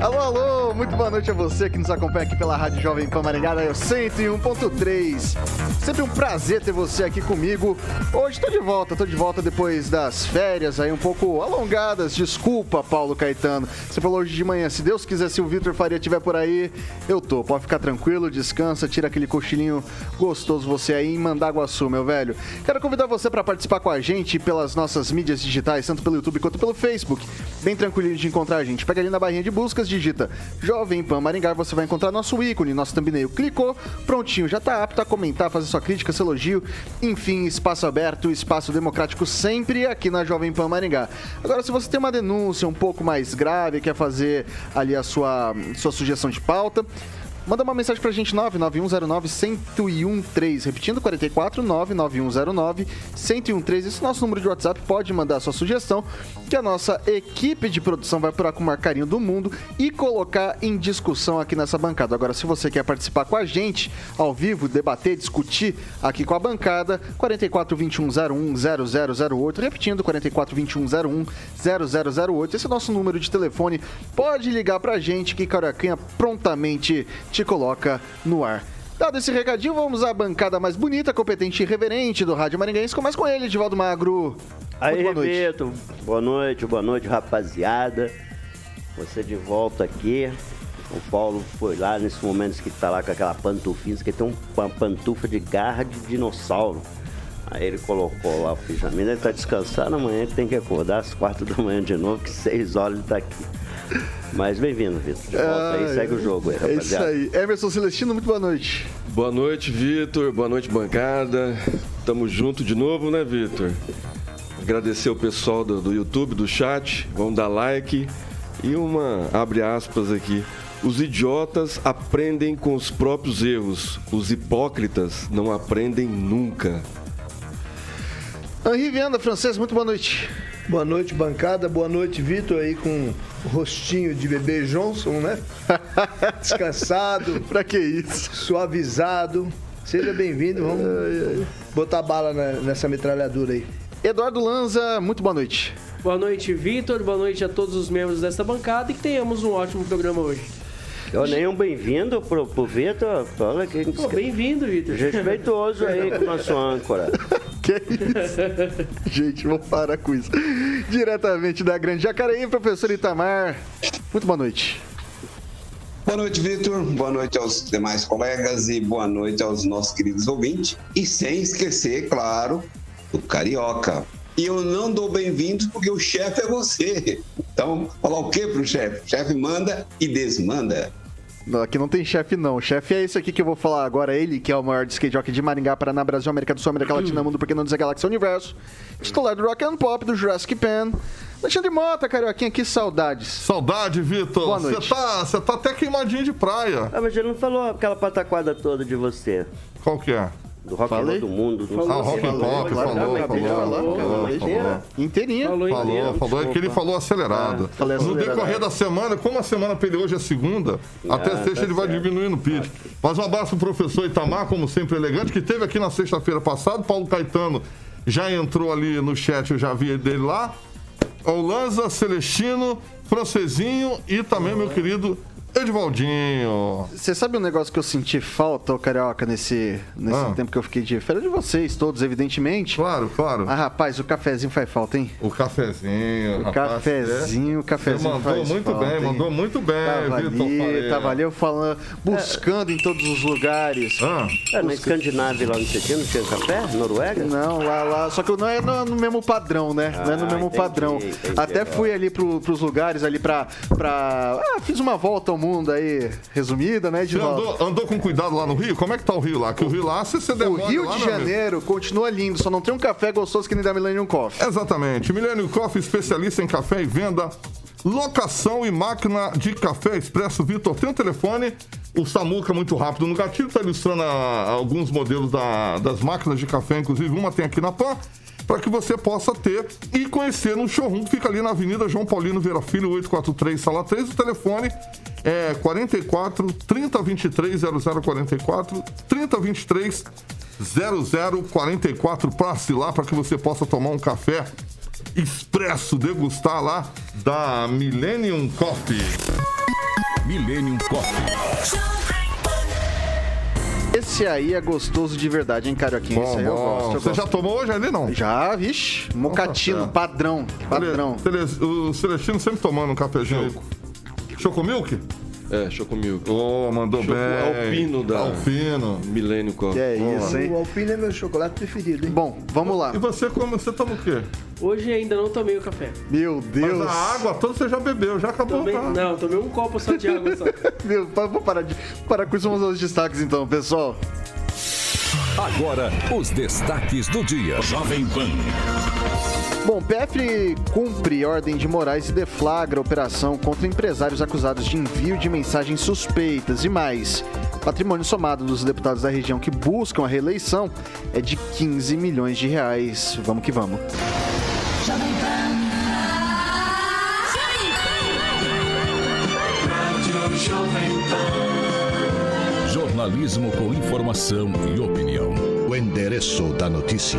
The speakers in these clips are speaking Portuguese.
Alô, alô, muito boa noite a você que nos acompanha aqui pela Rádio Jovem Pan Maringá, eu 101.3. Sempre um prazer ter você aqui comigo. Hoje tô de volta, tô de volta depois das férias aí um pouco alongadas. Desculpa, Paulo Caetano. Você falou hoje de manhã, se Deus quiser, se o Vitor Faria estiver por aí, eu tô. Pode ficar tranquilo, descansa, tira aquele cochilinho gostoso você aí em Mandaguaçu, meu velho. Quero convidar você para participar com a gente pelas nossas mídias digitais, tanto pelo YouTube quanto pelo Facebook. Bem tranquilinho de encontrar a gente. Pega ali na barrinha de buscas, digita Jovem Pan Maringá, você vai encontrar nosso ícone, nosso thumbnail. Clicou, prontinho, já está apto a comentar, fazer sua crítica, seu elogio. Enfim, espaço aberto, espaço democrático sempre aqui na Jovem Pan Maringá. Agora, se você tem uma denúncia um pouco mais grave, quer fazer ali a sua, sua sugestão de pauta, Manda uma mensagem pra gente, 99109-1013. Repetindo, 44 99109-1013. Esse é o nosso número de WhatsApp. Pode mandar sua sugestão, que a nossa equipe de produção vai apurar com o maior carinho do mundo e colocar em discussão aqui nessa bancada. Agora, se você quer participar com a gente, ao vivo, debater, discutir aqui com a bancada, 44 2101 0008. Repetindo, 44 2101 0008. Esse é o nosso número de telefone. Pode ligar pra gente que Caracanha prontamente te coloca no ar. Dado esse recadinho, vamos à bancada mais bonita, competente e reverente do Rádio Maringaense. Começa com ele, Edivaldo Magro. Aí, boa noite. Beto. Boa noite, boa noite, rapaziada. Você de volta aqui. O Paulo foi lá nesse momento que tá lá com aquela pantufinha, que tem uma pantufa de garra de dinossauro. Aí ele colocou lá o pijamino, ele tá descansando, amanhã ele tem que acordar às quatro da manhã de novo, que seis horas ele tá aqui. Mas bem-vindo, Vitor. De volta aí, segue o jogo aí, rapaziada. É isso aí. Emerson Celestino, muito boa noite. Boa noite, Vitor. Boa noite, bancada. Tamo junto de novo, né, Vitor? Agradecer o pessoal do, do YouTube, do chat. Vamos dar like. E uma, abre aspas aqui. Os idiotas aprendem com os próprios erros. Os hipócritas não aprendem nunca. Henri Viana, francês, muito boa noite. Boa noite, bancada. Boa noite, Vitor, aí com o rostinho de bebê Johnson, né? Descansado. pra que isso? Suavizado. Seja bem-vindo. Vamos ai, ai. botar bala nessa metralhadora aí. Eduardo Lanza, muito boa noite. Boa noite, Vitor. Boa noite a todos os membros desta bancada e que tenhamos um ótimo programa hoje. Eu nem um bem-vindo pro, pro Vitor. Fala que. Bem-vindo, Vitor. Respeitoso aí com o nosso âncora. que isso? Gente, vamos parar com isso. Diretamente da Grande Jacareí, professor Itamar. Muito boa noite. Boa noite, Vitor. Boa noite aos demais colegas e boa noite aos nossos queridos ouvintes. E sem esquecer, claro, do Carioca. E eu não dou bem-vindos porque o chefe é você. Então, falar o que pro chefe? O chefe manda e desmanda. Não, aqui não tem chefe, não. O chefe é esse aqui que eu vou falar agora. Ele, que é o maior skate jockey de Maringá, Paraná, Brasil, América do Sul, América Latina, Mundo, porque não dizer Galáxia Universo. Titular do Rock and Pop, do Jurassic Pan. Alexandre Mota, Carioquinha, que saudades. Saudade, Vitor. Boa noite. Você tá, você tá até queimadinho de praia. Ah, mas ele não falou aquela pataquada toda de você. Qual que é? Do rock Falei? do mundo. Do falou, ah, rock and pop, falou, falou, falou, falou, Inteirinha. Falou, falou, falou, é que ele falou acelerado. Ah, no decorrer da semana, como a semana pra ele hoje é segunda, ah, até sexta tá ele vai diminuindo o pitch. Mas um abraço pro professor Itamar, como sempre elegante, que teve aqui na sexta-feira passada, Paulo Caetano já entrou ali no chat, eu já vi dele lá. Olanza, Celestino, Francesinho e também meu querido Edivaldinho. Você sabe um negócio que eu senti falta, ô Carioca, nesse, nesse ah. tempo que eu fiquei de férias? De vocês todos, evidentemente. Claro, claro. Ah, rapaz, o cafezinho faz falta, hein? O cafezinho, o rapaz, cafezinho, é. o cafezinho Você mandou muito falta, bem, hein? mandou muito bem, tava ali, Tava ali eu falando, buscando é. em todos os lugares. Ah. É, na Escandinávia lá no tinha, não tinha café? Noruega? Não, lá, lá. Só que não é no, no mesmo padrão, né? Ah, não é no ah, mesmo entendi, padrão. Entendi, Até fui ali pro, pros lugares ali pra, pra. Ah, fiz uma volta ao mundo aí resumida, né, Você andou, andou, com cuidado lá no Rio? Como é que tá o Rio lá? Que o Rio lá, você, você O Rio lá, de Janeiro amigo? continua lindo, só não tem um café gostoso que nem da Millennium Coffee. Exatamente. Millennium Coffee, especialista em café e venda, locação e máquina de café expresso. Vitor, tem um telefone. O Samuca, muito rápido no gatilho, está ilustrando a, alguns modelos da, das máquinas de café, inclusive uma tem aqui na PAN para que você possa ter e conhecer no showroom que fica ali na Avenida João Paulino Vera Filho, 843, sala 3. O telefone é 44 3023 0044 3023 0044. Passe lá para que você possa tomar um café expresso, degustar lá da Millennium Coffee. Millennium Coffee. Esse aí é gostoso de verdade, hein, Carioquinha? Esse aí eu gosto. Eu Você gosto. já tomou hoje ali, não? Já, vixe. Mocatino, padrão. Padrão. O Celestino sempre tomando um cafezinho. Chocomilk? É, Chocomilk. Oh, mandou Choco bem. Alpino da Alpino. Milênio Coffee. Que é isso, hein? O Alpino é meu chocolate preferido, hein? Bom, vamos lá. E você, como você toma o quê? Hoje ainda não tomei o café. Meu Deus. Mas a água toda você já bebeu, já acabou. Tomei, não, tomei um copo só de água só. Meu, vou parar, de, parar com isso, vamos aos destaques então, pessoal. Agora, os destaques do dia. Jovem Pan. Bom, PF cumpre ordem de Moraes e deflagra operação contra empresários acusados de envio de mensagens suspeitas e mais. Patrimônio somado dos deputados da região que buscam a reeleição é de 15 milhões de reais. Vamos que vamos. Jornalismo com informação e opinião. O endereço da notícia.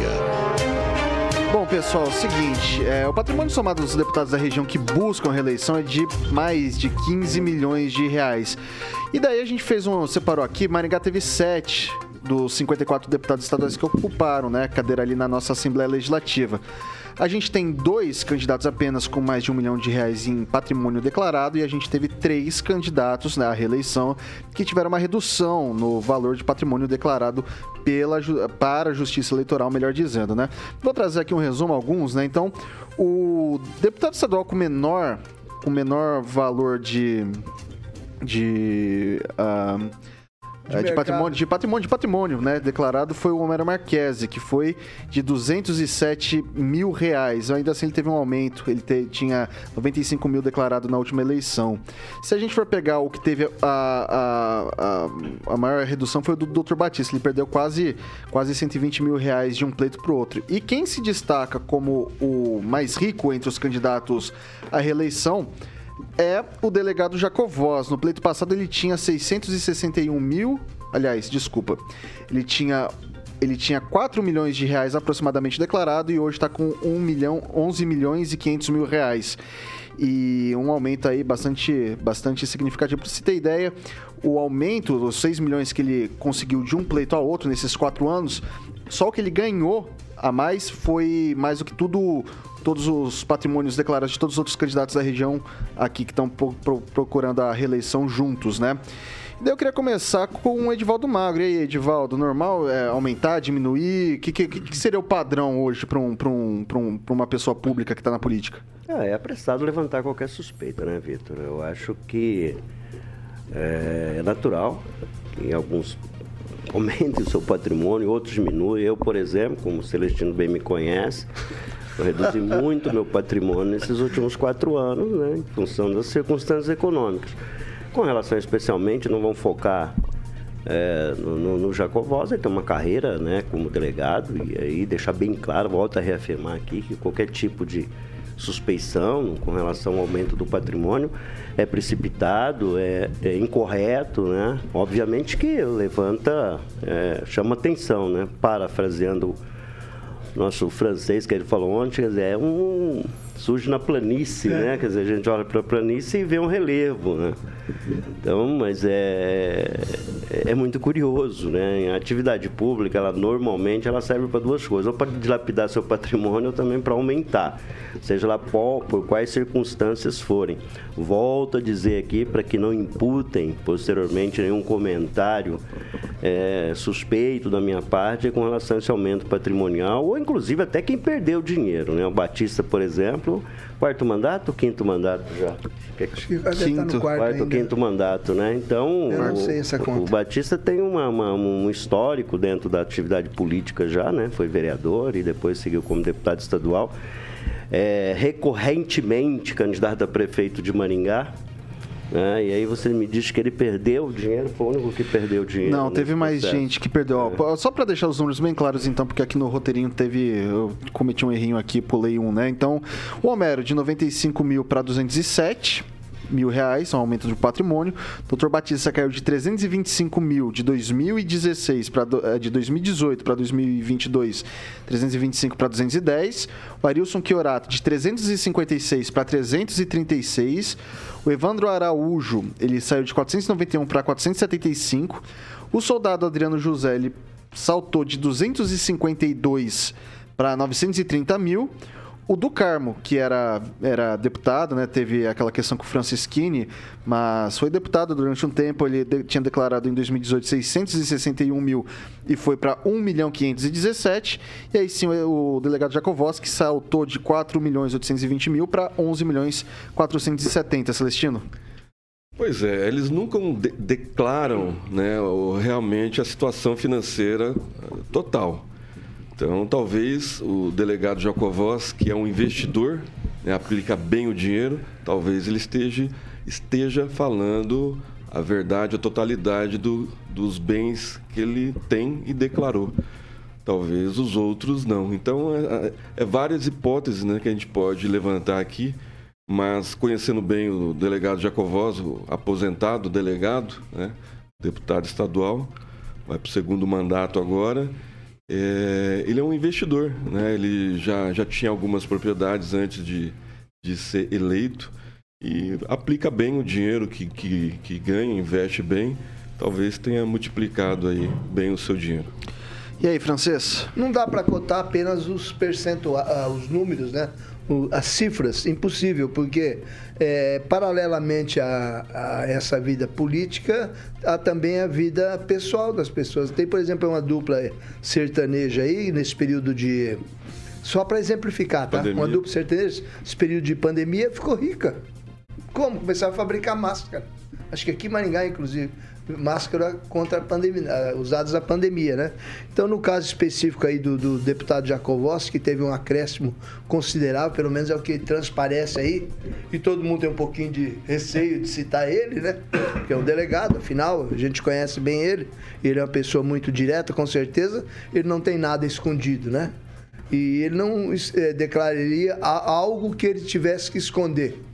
Bom, pessoal, é o seguinte, é, o patrimônio somado dos deputados da região que buscam a reeleição é de mais de 15 milhões de reais. E daí a gente fez um, separou aqui, Maringá teve sete dos 54 deputados estaduais que ocuparam, né, cadeira ali na nossa Assembleia Legislativa. A gente tem dois candidatos apenas com mais de um milhão de reais em patrimônio declarado e a gente teve três candidatos na reeleição que tiveram uma redução no valor de patrimônio declarado pela, para a Justiça Eleitoral, melhor dizendo, né? Vou trazer aqui um resumo, alguns, né? Então, o deputado estadual com menor, com menor valor de... de uh, de, é, de, patrimônio, de patrimônio, de patrimônio, né? Declarado foi o Homero Marquese, que foi de 207 mil reais. Ainda assim, ele teve um aumento. Ele te, tinha 95 mil declarado na última eleição. Se a gente for pegar o que teve a, a, a, a maior redução foi o do Dr. Batista. Ele perdeu quase, quase 120 mil reais de um pleito para o outro. E quem se destaca como o mais rico entre os candidatos à reeleição é o delegado Jacovós. No pleito passado ele tinha 661 mil. Aliás, desculpa. Ele tinha ele tinha 4 milhões de reais aproximadamente declarado e hoje está com 1 milhão, 11 milhões e 500 mil reais. E um aumento aí bastante, bastante significativo. Para você ter ideia, o aumento dos 6 milhões que ele conseguiu de um pleito ao outro nesses quatro anos, só o que ele ganhou a mais foi mais do que tudo todos os patrimônios declarados de todos os outros candidatos da região aqui que estão pro, procurando a reeleição juntos, né? E daí eu queria começar com o Edivaldo Magro. E aí, Edivaldo, normal é aumentar, diminuir? O que, que, que, seria o padrão hoje para um, um, um, uma pessoa pública que está na política? É, é apressado levantar qualquer suspeita, né, Vitor? Eu acho que é, é natural que alguns aumentem o seu patrimônio, outros diminuem. Eu, por exemplo, como o Celestino bem me conhece, eu reduzi muito meu patrimônio nesses últimos quatro anos, né, em função das circunstâncias econômicas. Com relação especialmente, não vão focar é, no, no, no Jacovós, ele tem uma carreira né, como delegado, e aí deixar bem claro, volto a reafirmar aqui, que qualquer tipo de suspeição com relação ao aumento do patrimônio é precipitado, é, é incorreto, né? Obviamente que levanta, é, chama atenção, né? Parafraseando nosso francês que ele falou ontem, é um surge na planície, É. né? Quer dizer, a gente olha para a planície e vê um relevo, né? Então, mas é, é muito curioso, né? A atividade pública, ela normalmente ela serve para duas coisas, ou para dilapidar seu patrimônio ou também para aumentar, seja lá por, por quais circunstâncias forem. Volto a dizer aqui para que não imputem posteriormente nenhum comentário é, suspeito da minha parte com relação a esse aumento patrimonial, ou inclusive até quem perdeu dinheiro, né? O Batista, por exemplo, quarto mandato, quinto mandato já? Acho que vai estar no quarto quarto. Quinto mandato, né? Então, Eu não o, sei essa o conta. Batista tem uma- uma- um histórico dentro da atividade política já, né? Foi vereador e depois seguiu como deputado estadual. É, recorrentemente candidato a prefeito de Maringá. né? E aí você me diz que ele perdeu o dinheiro, foi o único que perdeu o dinheiro. Não, teve mais processo. gente que perdeu. Ó, Só pra deixar os números bem claros, então, porque aqui no roteirinho teve. Eu cometi um errinho aqui, pulei um, né? Então, o Homero de 95 mil para 207 mil reais, um aumento do patrimônio. Doutor Batista caiu de 325 mil de 2016 para de 2018 para 2022, 325 para 210. O Arilson Chiorato de 356 para 336. O Evandro Araújo, ele saiu de 491 para 475. O soldado Adriano José, ele saltou de 252 para 930 mil. O do Carmo, que era, era deputado, né, teve aquela questão com o Francisquini, mas foi deputado durante um tempo. Ele de- tinha declarado em 2018 661 mil e foi para 1 milhão 517. E aí sim o, o delegado Jacovoski saltou de 4 milhões 820 mil para 11 milhões 470. Celestino? Pois é, eles nunca de- declaram né, realmente a situação financeira eh, total. Então, talvez o delegado Jacovós, que é um investidor, né, aplica bem o dinheiro, talvez ele esteja, esteja falando a verdade, a totalidade do- dos bens que ele tem e declarou. Talvez os outros não. Então, é, é- é várias hipóteses né, que a gente pode levantar aqui, mas conhecendo bem o delegado Jacovós, o aposentado delegado, né, deputado estadual, vai para o segundo mandato agora. É, ele é um investidor, né? ele já, já tinha algumas propriedades antes de, de ser eleito e aplica bem o dinheiro que, que, que ganha, investe bem, talvez tenha multiplicado aí bem o seu dinheiro. E aí, francês? Não dá para cotar apenas os percentuais, ah, os números, né? As cifras, impossível, porque é, paralelamente a, a essa vida política, há também a vida pessoal das pessoas. Tem, por exemplo, uma dupla sertaneja aí, nesse período de. Só para exemplificar, tá? Pandemia. Uma dupla sertaneja, nesse período de pandemia, ficou rica. Como? Começaram a fabricar máscara. Acho que aqui em Maringá, inclusive, máscara contra a pandemia, eh, usadas na pandemia, né? Então, no caso específico aí do, do deputado Jacovossi, que teve um acréscimo considerável, pelo menos é o que transparece aí, e todo mundo tem um pouquinho de receio de citar ele, né? Que é um delegado, afinal, a gente conhece bem ele, ele é uma pessoa muito direta, com certeza, ele não tem nada escondido, né? E ele não eh, declararia algo que ele tivesse que esconder.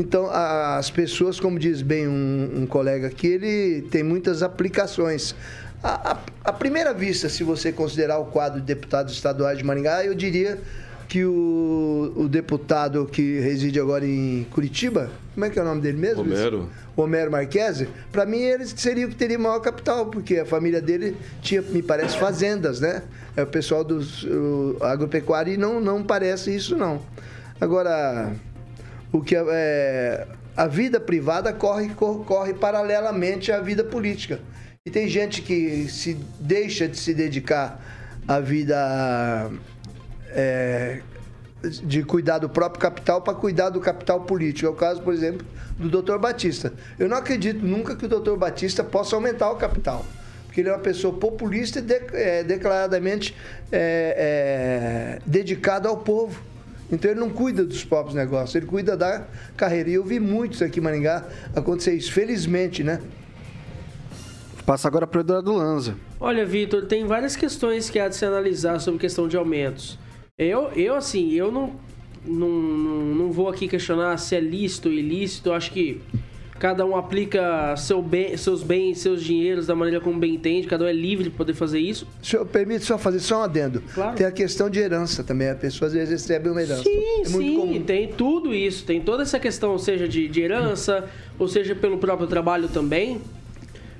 Então, a- as pessoas, como diz bem um, um colega aqui, ele tem muitas aplicações. A, a- à primeira vista, se você considerar o quadro de deputados estaduais de Maringá, eu diria que o, o deputado que reside agora em Curitiba, como é que é o nome dele mesmo? Romero. Romero Marquese, para mim ele seria o que teria maior capital, porque a família dele tinha, me parece, fazendas, né? É o pessoal do agropecuário e não, não parece isso, não. Agora, o que é, é, a vida privada corre, cor- corre paralelamente à vida política. E tem gente que se deixa de se dedicar à vida é, de cuidar do próprio capital para cuidar do capital político. É o caso, por exemplo, do doutor Batista. Eu não acredito nunca que o doutor Batista possa aumentar o capital. Porque ele é uma pessoa populista e de- é, declaradamente é, é, dedicado ao povo. Então ele não cuida dos próprios negócios, ele cuida da carreira. E eu vi muitos aqui em Maringá acontecer isso, felizmente, né? Passa agora para o Eduardo Lanza. Olha, Vitor, tem várias questões que há de se analisar sobre questão de aumentos. Eu, eu assim, eu não, não, não, não vou aqui questionar se é lícito ou ilícito. Eu acho que cada um aplica seu bem, seus bens, seus dinheiros da maneira como bem entende, cada um é livre de poder fazer isso. Senhor, permite só fazer só um adendo. Claro. Tem a questão de herança também. A pessoa às vezes recebe uma herança. Sim, é muito sim, tem tudo isso. Tem toda essa questão, seja de, de herança, ou seja pelo próprio trabalho também.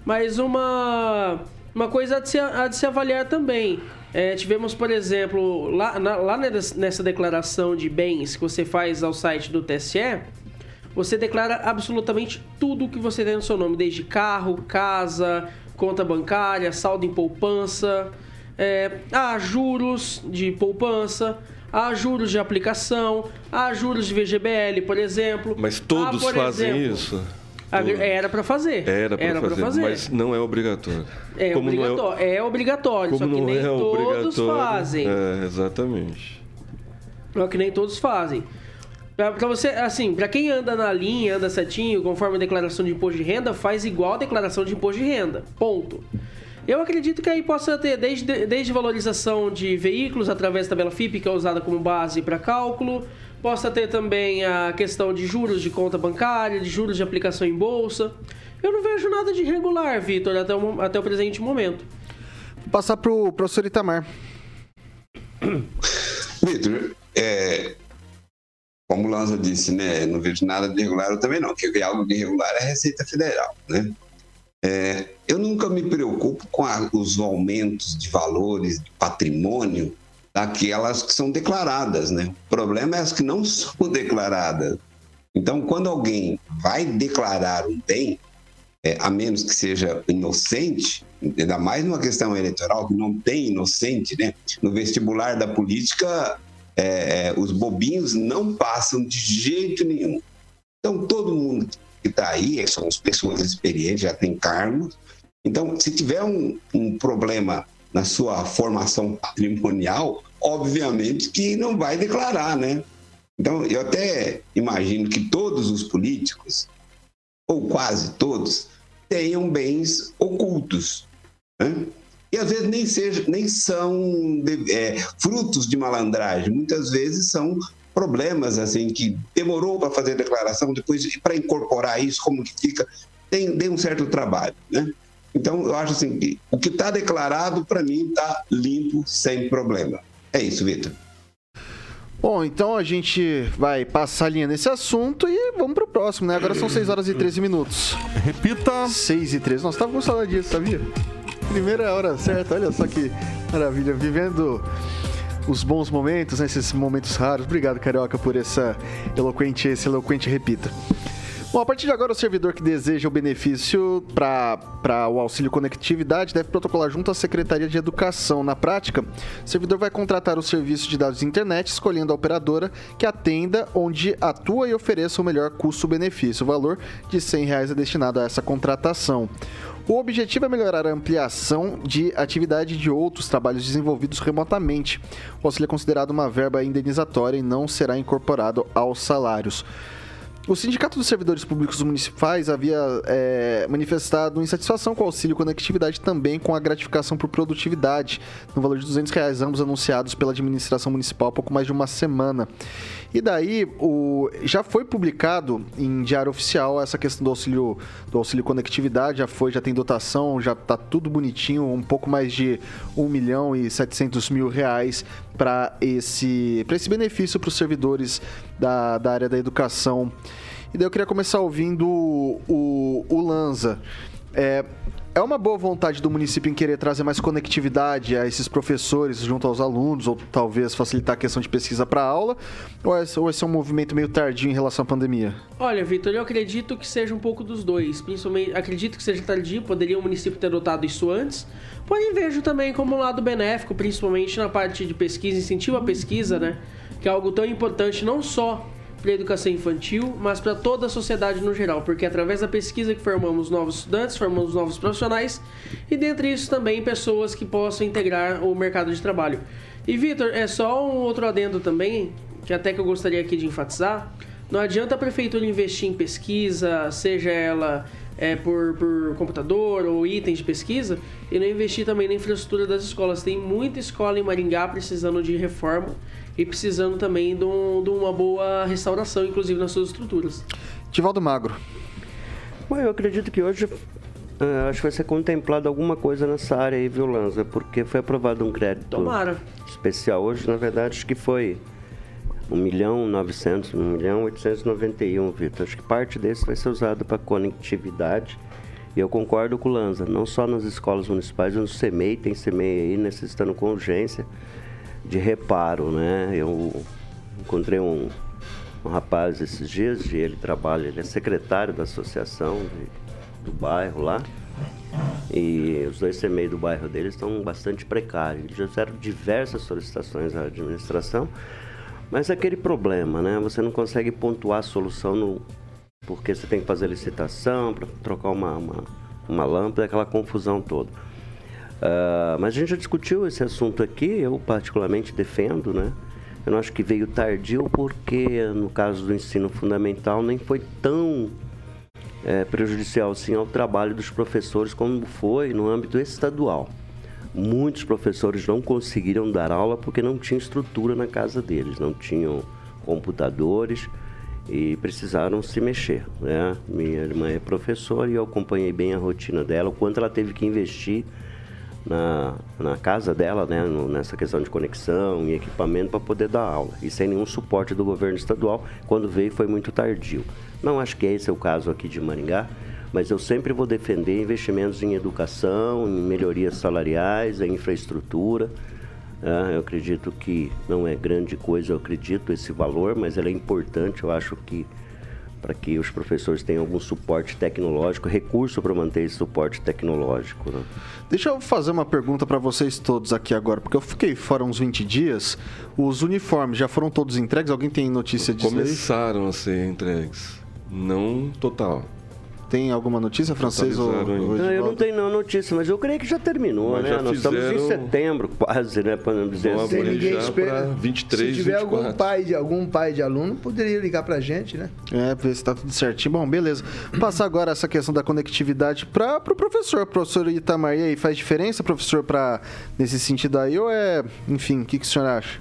Mas uma, uma coisa a de se, a de se avaliar também. É, tivemos, por exemplo, lá, na- lá nessa declaração de bens que você faz ao site do TSE, você declara absolutamente tudo que você tem no seu nome, desde carro, casa, conta bancária, saldo em poupança, é, há juros de poupança, há juros de aplicação, há juros de VGBL, por exemplo. Mas todos fazem exemplo, isso? Era para fazer. Era para fazer, mas não é obrigatório. É Como não obrigatório, é, obrigatório, Como só que não nem é todos fazem. É, exatamente. Só que nem todos fazem. Pra, pra você, assim, pra quem anda na linha, anda certinho, conforme a declaração de imposto de renda, faz igual a declaração de imposto de renda. Ponto. Eu acredito que aí possa ter desde, desde valorização de veículos através da tabela FIP, que é usada como base para cálculo, possa ter também a questão de juros de conta bancária, de juros de aplicação em bolsa. Eu não vejo nada de irregular, Vitor, até o, até o presente momento. Vou passar pro professor Itamar. Vitor, é, como o Lanza disse, né, não vejo nada de irregular, eu também não. Quem vê algo de irregular é a Receita Federal, né? É, eu nunca me preocupo com a- os aumentos de valores de patrimônio daquelas que são declaradas, né? O problema é as que não são declaradas. Então, quando alguém vai declarar um bem, é, a menos que seja inocente, ainda mais numa questão eleitoral que não tem inocente, né? No vestibular da política, é, é, os bobinhos não passam de jeito nenhum. Então, todo mundo que está aí são as pessoas experientes, já tem cargos. Então, se tiver um, um problema na sua formação patrimonial, obviamente que não vai declarar, né? Então, eu até imagino que todos os políticos, ou quase todos, tenham bens ocultos. Né? E às vezes nem, seja, nem são de- é, frutos de malandragem, muitas vezes são problemas assim que demorou para fazer a declaração, depois para incorporar isso, como que fica, tem, tem um certo trabalho. Né? Então, eu acho assim que o que está declarado, para mim, está limpo, sem problema. É isso, Vitor. Bom, então a gente vai passar a linha nesse assunto e vamos pro próximo, né? Agora são 6 horas e 13 minutos. Repita. 6 e 13. Nossa, tava com saudade disso, sabia? Primeira hora certa, olha só que maravilha. Vivendo os bons momentos, né? esses momentos raros. Obrigado, Carioca, por essa eloquente, esse eloquente repita. Bom, a partir de agora, o servidor que deseja o benefício para o auxílio conectividade deve protocolar junto à Secretaria de Educação. Na prática, o servidor vai contratar o serviço de dados de internet, escolhendo a operadora que atenda onde atua e ofereça o melhor custo-benefício. O valor de 100 reais é destinado a essa contratação. O objetivo é melhorar a ampliação de atividade de outros trabalhos desenvolvidos remotamente. O auxílio é considerado uma verba indenizatória e não será incorporado aos salários. O Sindicato dos Servidores Públicos Municipais havia é, manifestado insatisfação com o auxílio conectividade também com a gratificação por produtividade, no valor de 200 reais, ambos anunciados pela administração municipal há pouco mais de uma semana. E daí, o, já foi publicado em diário oficial essa questão do auxílio, do auxílio conectividade, já foi, já tem dotação, já tá tudo bonitinho, um pouco mais de 1 milhão e 700 mil reais para esse, pra esse benefício para os servidores da, da área da educação. E daí eu queria começar ouvindo o, o, o Lanza. É, é uma boa vontade do município em querer trazer mais conectividade a esses professores junto aos alunos, ou talvez facilitar a questão de pesquisa para aula, ou esse, ou esse é um movimento meio tardio em relação à pandemia? Olha, Vitor, eu acredito que seja um pouco dos dois. Principalmente, acredito que seja tardio, poderia o município ter adotado isso antes. Porém, vejo também como um lado benéfico, principalmente na parte de pesquisa, incentivo à pesquisa, né? Que é algo tão importante não só para a educação infantil, mas para toda a sociedade no geral, porque através da pesquisa que formamos novos estudantes, formamos novos profissionais e dentre isso também pessoas que possam integrar o mercado de trabalho. E Vitor, é só um outro adendo também, que até que eu gostaria aqui de enfatizar, não adianta a prefeitura investir em pesquisa, seja ela é, por, por computador ou itens de pesquisa, e não investir também na infraestrutura das escolas. Tem muita escola em Maringá precisando de reforma e precisando também de, um- de uma boa restauração, inclusive nas suas estruturas. Tivaldo Magro. Bom, eu acredito que hoje uh, acho que vai ser contemplado alguma coisa nessa área aí, viu, Lanza? Porque foi aprovado um crédito Tomara. especial hoje, na verdade, acho que foi 1 milhão 900, 1 milhão 891, Vitor. Acho que parte desse vai ser usado para conectividade. E eu concordo com o Lanza, não só nas escolas municipais, no CEMEI, tem CEMEI aí necessitando com urgência de reparo, né? Eu encontrei um, um rapaz esses dias, ele trabalha, ele é secretário da associação de, do bairro lá. E os dois CMEI do bairro dele estão bastante precários. Eles já fizeram diversas solicitações à administração, mas é aquele problema, né? Você não consegue pontuar a solução no, porque você tem que fazer licitação para trocar uma, uma, uma lâmpada, aquela confusão toda. Uh, mas a gente já discutiu esse assunto aqui, eu particularmente defendo, né? Eu não acho que veio tardio porque, no caso do ensino fundamental, nem foi tão é, prejudicial assim ao trabalho dos professores como foi no âmbito estadual. Muitos professores não conseguiram dar aula porque não tinha estrutura na casa deles, não tinham computadores e precisaram se mexer. Né? Minha irmã é professora e eu acompanhei bem a rotina dela, o quanto ela teve que investir na, na casa dela, né, nessa questão de conexão e equipamento para poder dar aula. E sem nenhum suporte do governo estadual, quando veio foi muito tardio. Não acho que esse é o caso aqui de Maringá, mas eu sempre vou defender investimentos em educação, em melhorias salariais, em infraestrutura. É, eu acredito que não é grande coisa, eu acredito esse valor, mas ele é importante. Eu acho que para que os professores tenham algum suporte tecnológico, recurso para manter esse suporte tecnológico. Né? Deixa eu fazer uma pergunta para vocês todos aqui agora, porque eu fiquei fora uns 20 dias. Os uniformes já foram todos entregues? Alguém tem notícia disso Começaram a ser entregues, não total. Tem alguma notícia, francês ou, ou Não, eu não tenho não notícia, mas eu creio que já terminou, mas né? Já Nós estamos em setembro, quase, né? Para não dizer assim. Ninguém espera. 23, se tiver 24. algum pai de algum pai de aluno, poderia ligar para a gente, né? É, ver se está tudo certinho. Bom, beleza. Passar agora essa questão da conectividade para o pro professor, professor Itamar. E aí, faz diferença, professor, para nesse sentido aí? Ou é, enfim, o que, que o senhor acha?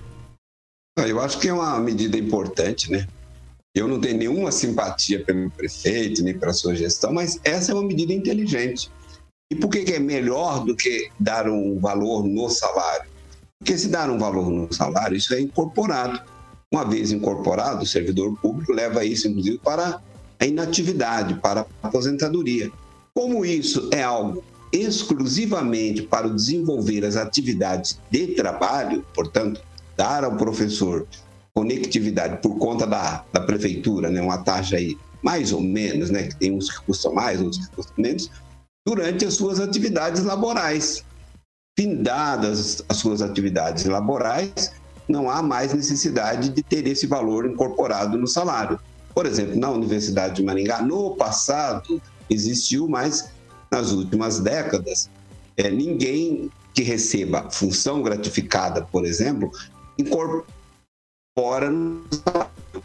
Ah, eu acho que é uma medida importante, né? Eu não tenho nenhuma simpatia pelo prefeito, nem para sua gestão, mas essa é uma medida inteligente. E por que, que é melhor do que dar um valor no salário? Porque se dar um valor no salário, isso é incorporado. Uma vez incorporado, o servidor público leva isso, inclusive, para a inatividade, para a aposentadoria. Como isso é algo exclusivamente para desenvolver as atividades de trabalho, portanto, dar ao professor conectividade por conta da, da prefeitura, né, uma taxa aí mais ou menos, né, que tem uns que custam mais, outros que custam menos, durante as suas atividades laborais. Findadas as suas atividades laborais, não há mais necessidade de ter esse valor incorporado no salário. Por exemplo, na Universidade de Maringá, no passado existiu, mas nas últimas décadas, é, ninguém que receba função gratificada, por exemplo, incorpora fora no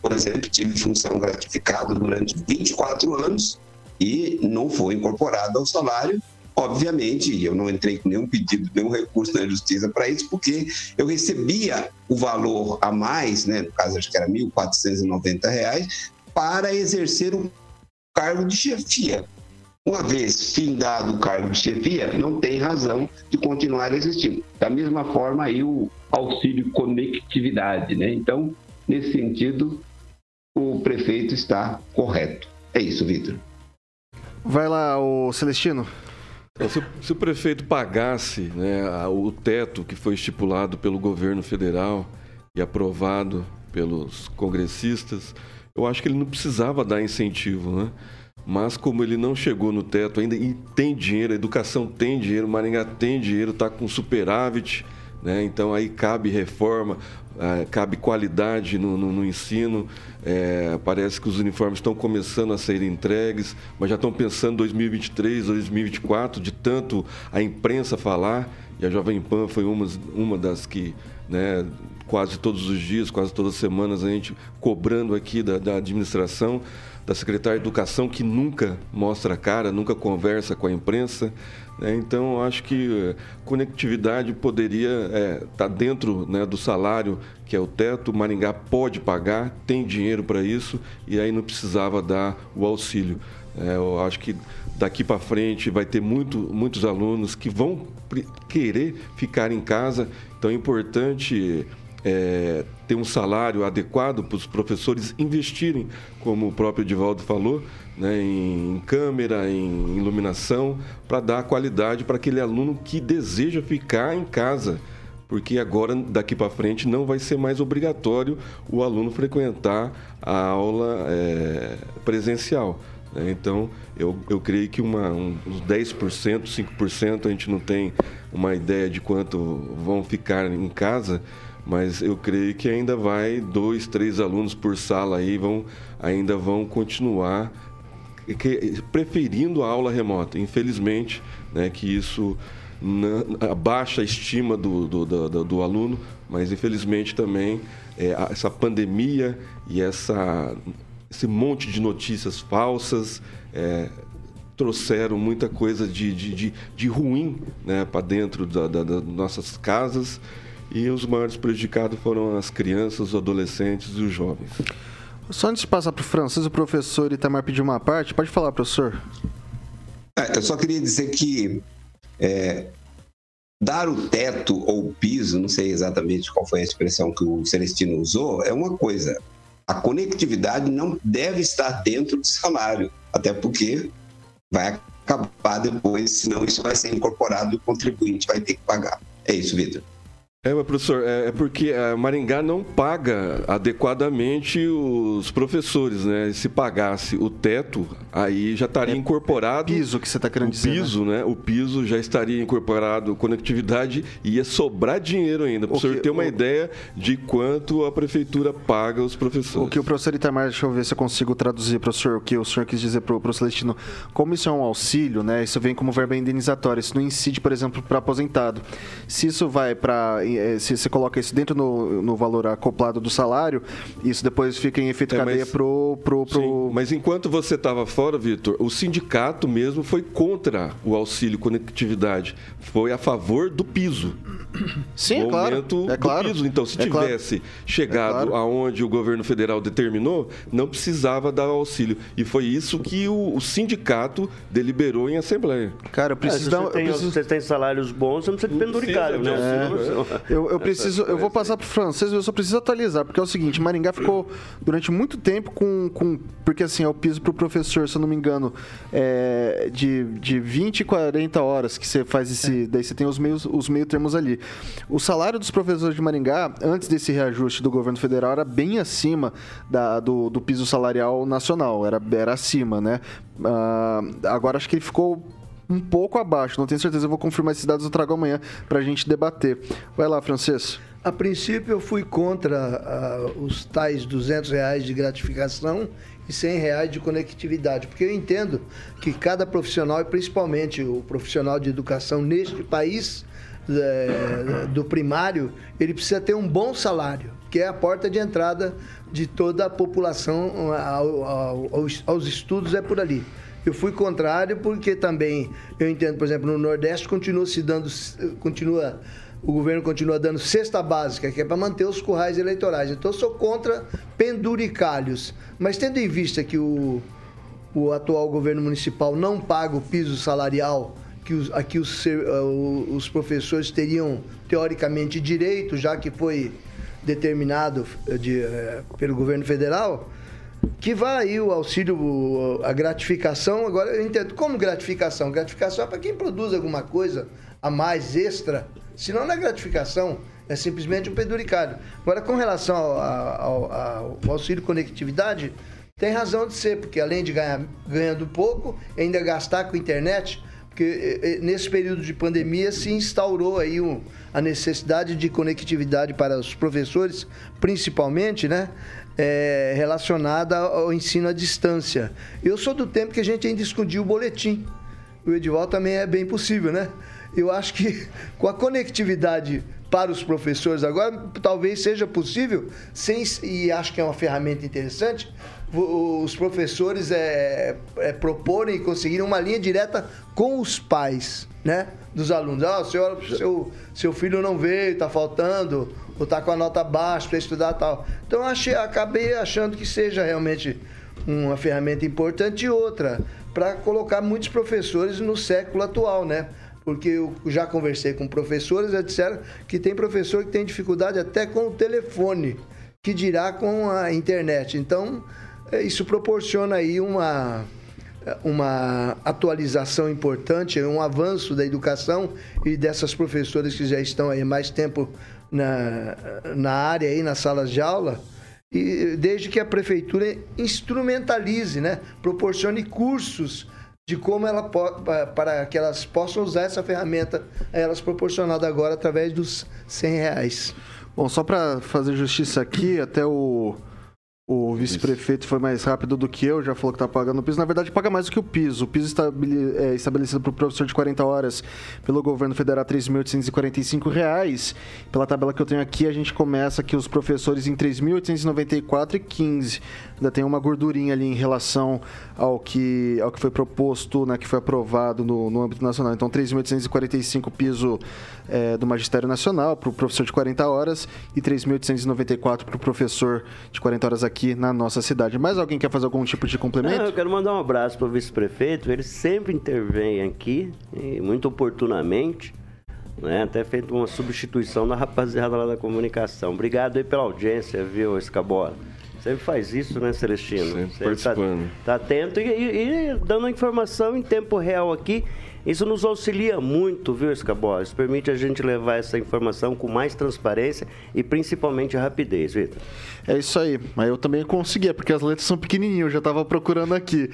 Por exemplo, tive função gratificada durante 24 anos e não foi incorporado ao salário. Obviamente, eu não entrei com nenhum pedido, nenhum recurso na justiça para isso, porque eu recebia o valor a mais, né, no caso acho que era R$ 1.490, para exercer o cargo de chefia. Uma vez findado o cargo de chefia, não tem razão de continuar existindo. Da mesma forma, aí o auxílio conectividade, né? Então, nesse sentido, o prefeito está correto. É isso, Vitor. Vai lá, o Celestino. É, se, se, o prefeito pagasse né, o teto que foi estipulado pelo governo federal e aprovado pelos congressistas, eu acho que ele não precisava dar incentivo, né? Mas como ele não chegou no teto ainda e tem dinheiro, a educação tem dinheiro, Maringá tem dinheiro, está com superávit, né? então aí cabe reforma, uh, cabe qualidade no, no, no ensino. É, parece que os uniformes estão começando a ser entregues, mas já estão pensando em 2023, 2024, de tanto a imprensa falar, e a Jovem Pan foi uma, uma das que né, quase todos os dias, quase todas as semanas, a gente cobrando aqui da, da administração da secretária de Educação, que nunca mostra a cara, nunca conversa com a imprensa. Né? Então, acho que eh, conectividade poderia estar é, tá dentro né, do salário, que é o teto. Maringá pode pagar, tem dinheiro para isso, e aí não precisava dar o auxílio. É, eu acho que daqui para frente vai ter muito, muitos alunos que vão querer ficar em casa, então é importante é, ter um salário adequado para os professores investirem, como o próprio Divaldo falou, né, em câmera, em iluminação, para dar qualidade para aquele aluno que deseja ficar em casa. Porque agora, daqui para frente, não vai ser mais obrigatório o aluno frequentar a aula é, presencial. Né? Então, eu, eu creio que uma, uns 10%, 5%, a gente não tem uma ideia de quanto vão ficar em casa, mas eu creio que ainda vai dois, três alunos por sala aí vão ainda vão continuar que, preferindo a aula remota. Infelizmente, né, que isso abaixa a estima do, do, do, do, aluno, mas infelizmente também é, essa pandemia e essa, esse monte de notícias falsas é, trouxeram muita coisa de, de, de, de ruim né, para dentro da, da, das nossas casas e os maiores prejudicados foram as crianças, os adolescentes e os jovens. Só antes de passar para o francês, o professor Itamar pediu uma parte. Pode falar, professor. É, eu só queria dizer que é, dar o teto ou o piso, não sei exatamente qual foi a expressão que o Celestino usou, é uma coisa. A conectividade não deve estar dentro do salário, até porque vai acabar depois, senão isso vai ser incorporado e o contribuinte vai ter que pagar. É isso, Vitor. É, professor, é, é porque a Maringá não paga adequadamente os professores, né? Se pagasse o teto, aí já estaria é, incorporado. É piso que você está querendo o dizer. O piso, né? né? O piso já estaria incorporado conectividade e ia sobrar dinheiro ainda. Para o senhor ter uma o... ideia de quanto a prefeitura paga os professores. O que o professor Itamar, deixa eu ver se eu consigo traduzir, professor, o que o senhor quis dizer para o Celestino. Como isso é um auxílio, né? Isso vem como verba indenizatória. Isso não incide, por exemplo, para aposentado. Se isso vai para é, se você coloca isso dentro no, no valor acoplado do salário, isso depois fica em efeito é, cadeia mas, pro, pro, pro... Sim, mas enquanto você estava fora, Vitor, o sindicato mesmo foi contra o auxílio conectividade. Foi a favor do piso. Sim, é claro. É claro. Piso. Então, se é tivesse claro. chegado é claro. aonde o governo federal determinou, não precisava dar auxílio. E foi isso que o, o sindicato deliberou em assembleia. Cara, eu preciso é, dar... Você tem, preciso... você tem salários bons, você não precisa de penduricário, né? É. Eu, eu preciso, eu vou passar para o francês, eu só preciso atualizar, porque é o seguinte, Maringá ficou durante muito tempo com, com porque assim, é o piso para o professor, se eu não me engano, é de, de 20 40 horas que você faz esse, é. daí você tem os meios, os meio termos ali. O salário dos professores de Maringá, antes desse reajuste do governo federal, era bem acima da, do, do piso salarial nacional, era, era acima, né? Uh, agora acho que ele ficou um pouco abaixo. Não tenho certeza, eu vou confirmar esses dados, eu trago amanhã para a gente debater. Vai lá, Francisco. A princípio, eu fui contra uh, os tais 200 reais de gratificação e 100 reais de conectividade, porque eu entendo que cada profissional, e principalmente o profissional de educação neste país, é, do primário, ele precisa ter um bom salário, que é a porta de entrada de toda a população ao, ao, aos, aos estudos, é por ali. Eu fui contrário porque também eu entendo, por exemplo, no Nordeste continua se dando, continua o governo continua dando cesta básica, que é para manter os currais eleitorais. Então eu sou contra penduricalhos. Mas tendo em vista que o, o atual governo municipal não paga o piso salarial que os, aqui os, os professores teriam teoricamente direito, já que foi determinado de, eh, pelo governo federal, que vai aí o auxílio, a gratificação. Agora eu entendo como gratificação. Gratificação é para quem produz alguma coisa a mais extra, senão não é gratificação, é simplesmente um penduricário. Agora, com relação ao, ao, ao, auxílio conectividade, tem razão de ser, porque além de ganhar ganhando pouco, ainda gastar com internet, porque nesse período de pandemia se instaurou aí um, a necessidade de conectividade para os professores, principalmente, né? é, relacionada ao ensino à distância. Eu sou do tempo que a gente ainda escondia o boletim. O Edival também é bem possível, né? Eu acho que com a conectividade para os professores agora, talvez seja possível, sem, e acho que é uma ferramenta interessante, os professores é, é, proporem e conseguirem uma linha direta com os pais, né? Dos alunos. Ah, senhor, seu, seu filho não veio, está faltando, ou está com a nota baixa para estudar tal. Então achei, acabei achando que seja realmente uma ferramenta importante e outra. para colocar muitos professores no século atual, né? Porque eu já conversei com professores, eles disseram que tem professor que tem dificuldade até com o telefone, que dirá com a internet. Então, é, isso proporciona aí uma, uma atualização importante, um avanço da educação e dessas professoras que já estão aí mais tempo na, na área, aí nas salas de aula, e desde que a prefeitura instrumentalize, né? proporcione cursos de como ela para que elas possam usar essa ferramenta a elas proporcionada agora através dos 100 reais. Bom, só para fazer justiça aqui, até o o vice-prefeito foi mais rápido do que eu, já falou que está pagando o piso. Na verdade, paga mais do que o piso. O piso é estabelecido para o professor de 40 horas pelo governo federal R$ 3.845. Pela tabela que eu tenho aqui, a gente começa aqui os professores em R$ 3.894,15. Ainda tem uma gordurinha ali em relação ao que, ao que foi proposto, né, que foi aprovado no, no âmbito nacional. Então, 3.845 piso é, do Magistério Nacional para o professor de 40 horas e 3.894 para o professor de 40 horas aqui aqui na nossa cidade. Mais alguém quer fazer algum tipo de complemento? Não, eu quero mandar um abraço para o vice-prefeito. Ele sempre intervém aqui, muito oportunamente. Né? Até feito uma substituição da rapaziada lá da comunicação. Obrigado aí pela audiência, viu, Escabola? Sempre faz isso, né, Celestino? Sempre tá participando. Tá, tá atento e, e, e dando informação em tempo real aqui isso nos auxilia muito, viu, Escabola? Isso permite a gente levar essa informação com mais transparência e principalmente rapidez, Vitor. É isso aí. Mas eu também conseguia, porque as letras são pequenininhas, eu já estava procurando aqui.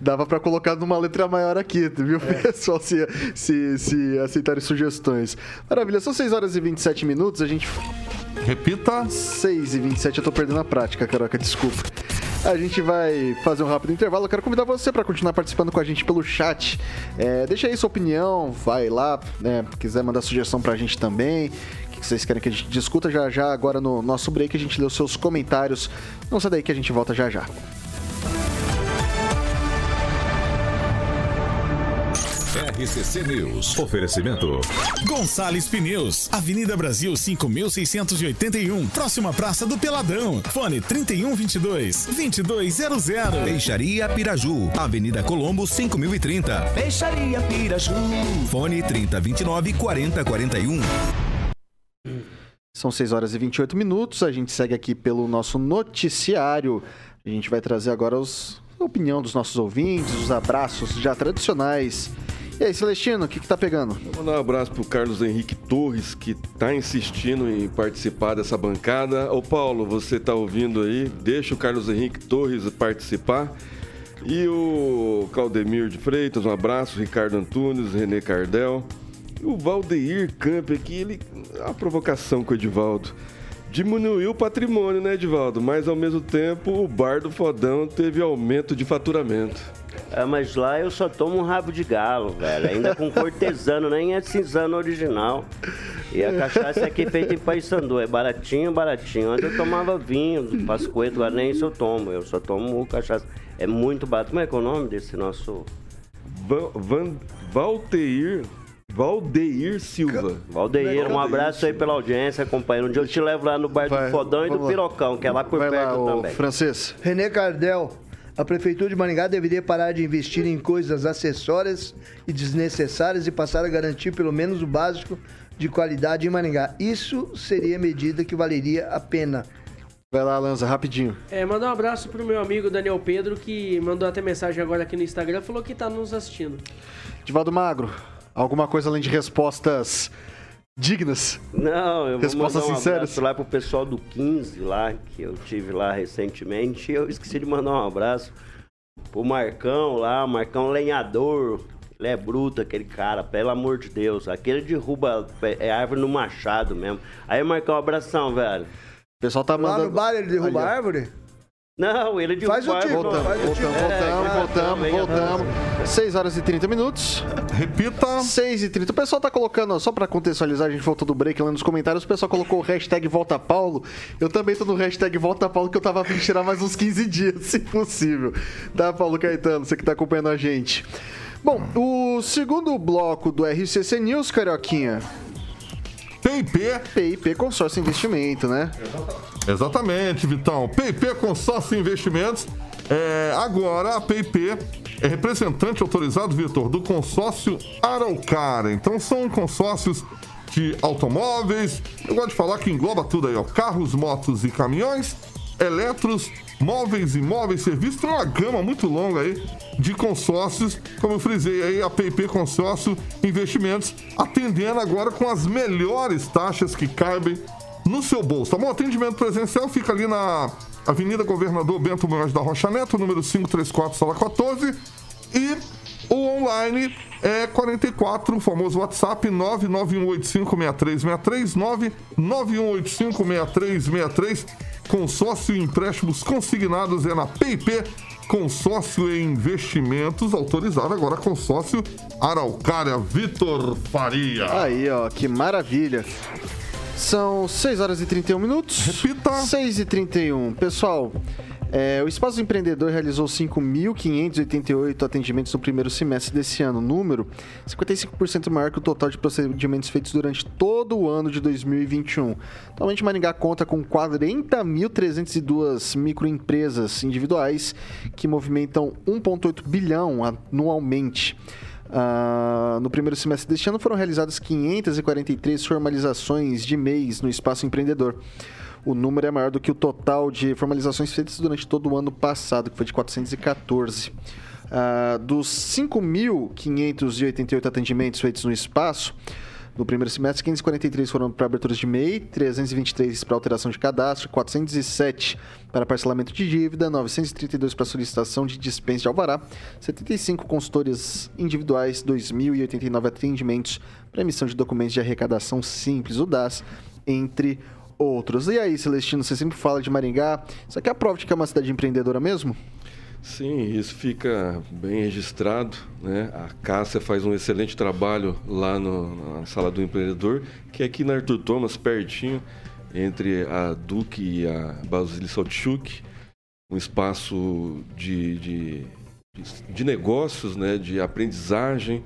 Dava para colocar numa letra maior aqui, viu, é. pessoal? Se, se, se aceitarem sugestões. Maravilha, são 6 horas e 27 minutos, a gente. Repita. 6 e 27, eu tô perdendo a prática, Caroca, desculpa. A gente vai fazer um rápido intervalo. Eu quero convidar você para continuar participando com a gente pelo chat. É, deixa aí sua opinião, vai lá, né? Quiser mandar sugestão para a gente também. Que vocês querem que a gente discuta já já agora no nosso break. A gente lê os seus comentários. Não sai daí que a gente volta já já. RCC News. Oferecimento. Gonçalves Pneus. Avenida Brasil 5681. Próxima Praça do Peladão. Fone 3122 2200. Peixaria Piraju. Avenida Colombo 5030. Peixaria Piraju. Fone 3029 4041. São 6 horas e 28 minutos. A gente segue aqui pelo nosso noticiário. A gente vai trazer agora os, a opinião dos nossos ouvintes, os abraços já tradicionais e aí, Celestino, o que, que tá pegando? Vou mandar um abraço pro Carlos Henrique Torres, que tá insistindo em participar dessa bancada. Ô Paulo, você tá ouvindo aí? Deixa o Carlos Henrique Torres participar. E o Claudemir de Freitas, um abraço. Ricardo Antunes, René Cardel. E o Valdeir Camp aqui, ele. A provocação com o Edivaldo. Diminuiu o patrimônio, né, Edivaldo? Mas ao mesmo tempo, o bar do Fodão teve aumento de faturamento. É, mas lá eu só tomo um rabo de galo, velho. Ainda com cortesano, nem é cinzano original. E a cachaça aqui é feita em Paysandu. É baratinho, baratinho. Antes eu tomava vinho, Pascoeto, agora nem isso eu tomo. Eu só tomo cachaça. É muito barato. Como é que é o nome desse nosso... Van, Van, Valteir... Valdeir Silva. Valdeir, um abraço aí pela audiência, acompanhando. Um dia eu te levo lá no bar Vai, do Fodão e do Pirocão, que é lá por Vai perto lá, também. Francês. René Cardel, a Prefeitura de Maringá deveria parar de investir em coisas acessórias e desnecessárias e passar a garantir pelo menos o básico de qualidade em Maringá. Isso seria medida que valeria a pena. Vai lá, Lanza, rapidinho. É, mandar um abraço pro meu amigo Daniel Pedro, que mandou até mensagem agora aqui no Instagram, falou que tá nos assistindo. Divaldo Magro, alguma coisa além de respostas dignas? Não, eu vou mandar um sinceras. abraço lá pro pessoal do 15 lá, que eu tive lá recentemente. Eu esqueci de mandar um abraço pro Marcão lá, Marcão lenhador. Ele é bruto, aquele cara, pelo amor de Deus. Aquele derruba é árvore no machado mesmo. Aí, Marcão, um abração, velho. O pessoal tá mandando... Lá no bar ele derruba Ali, árvore? Não, ele de Faz o tipo, voltamos, faz voltamos, voltamos, é, voltamos, voltamos. 6 horas e 30 minutos. Repita. 6 e 30. O pessoal tá colocando, só pra contextualizar, a gente voltou do break lá nos comentários, o pessoal colocou o hashtag Volta Paulo. Eu também tô no hashtag Volta Paulo, que eu tava vindo tirar mais uns 15 dias, se possível. Tá, Paulo Caetano, você que tá acompanhando a gente. Bom, o segundo bloco do RCC News, Carioquinha, PIP. PIP Consórcio Investimento, né? Exatamente, Vitão. PIP Consórcio Investimentos É, agora a PIP é representante autorizado, Vitor, do consórcio Araucária. Então são consórcios de automóveis. Eu gosto de falar que engloba tudo aí, ó. Carros, motos e caminhões, eletros, móveis, imóveis, serviços. Tem uma gama muito longa aí de consórcios, como eu frisei aí, a PIP Consórcio Investimentos, atendendo agora com as melhores taxas que cabem no seu bolso, tá bom? Atendimento presencial fica ali na Avenida Governador Bento Moraes da Rocha Neto, número 534, sala 14. E o online é 44, o famoso WhatsApp 991856363, 991856363. Consórcio Empréstimos Consignados é na PIP, consórcio em investimentos, autorizado agora consórcio Araucária Vitor Faria. Aí, ó, que maravilha. São 6 horas e 31 minutos. Repita. 6 e 31. Pessoal, é, o Espaço Empreendedor realizou 5.588 atendimentos no primeiro semestre desse ano. Número 55% maior que o total de procedimentos feitos durante todo o ano de 2021. Atualmente, Maringá conta com 40.302 microempresas individuais que movimentam 1,8 bilhão anualmente. Uh, no primeiro semestre deste ano foram realizadas 543 formalizações de mês no espaço empreendedor. O número é maior do que o total de formalizações feitas durante todo o ano passado, que foi de 414. Uh, ah, dos 5.588 atendimentos feitos no espaço, no primeiro semestre, 543 foram para aberturas de MEI, 323 para alteração de cadastro, 407 para parcelamento de dívida, 932 para solicitação de dispensa de alvará, 75 consultorias individuais, 2.089 atendimentos para emissão de documentos de arrecadação simples, o DAS, entre outros. E aí, Celestino, você sempre fala de Maringá, isso aqui é a prova de que é uma cidade empreendedora mesmo? Sim, isso fica bem registrado. Né? A Cássia faz um excelente trabalho lá no, na Sala do Empreendedor, que é aqui na Arthur Thomas, pertinho, entre a Duque e a Basílio Saltchuk, um espaço de, de, de, negócios, né? de aprendizagem,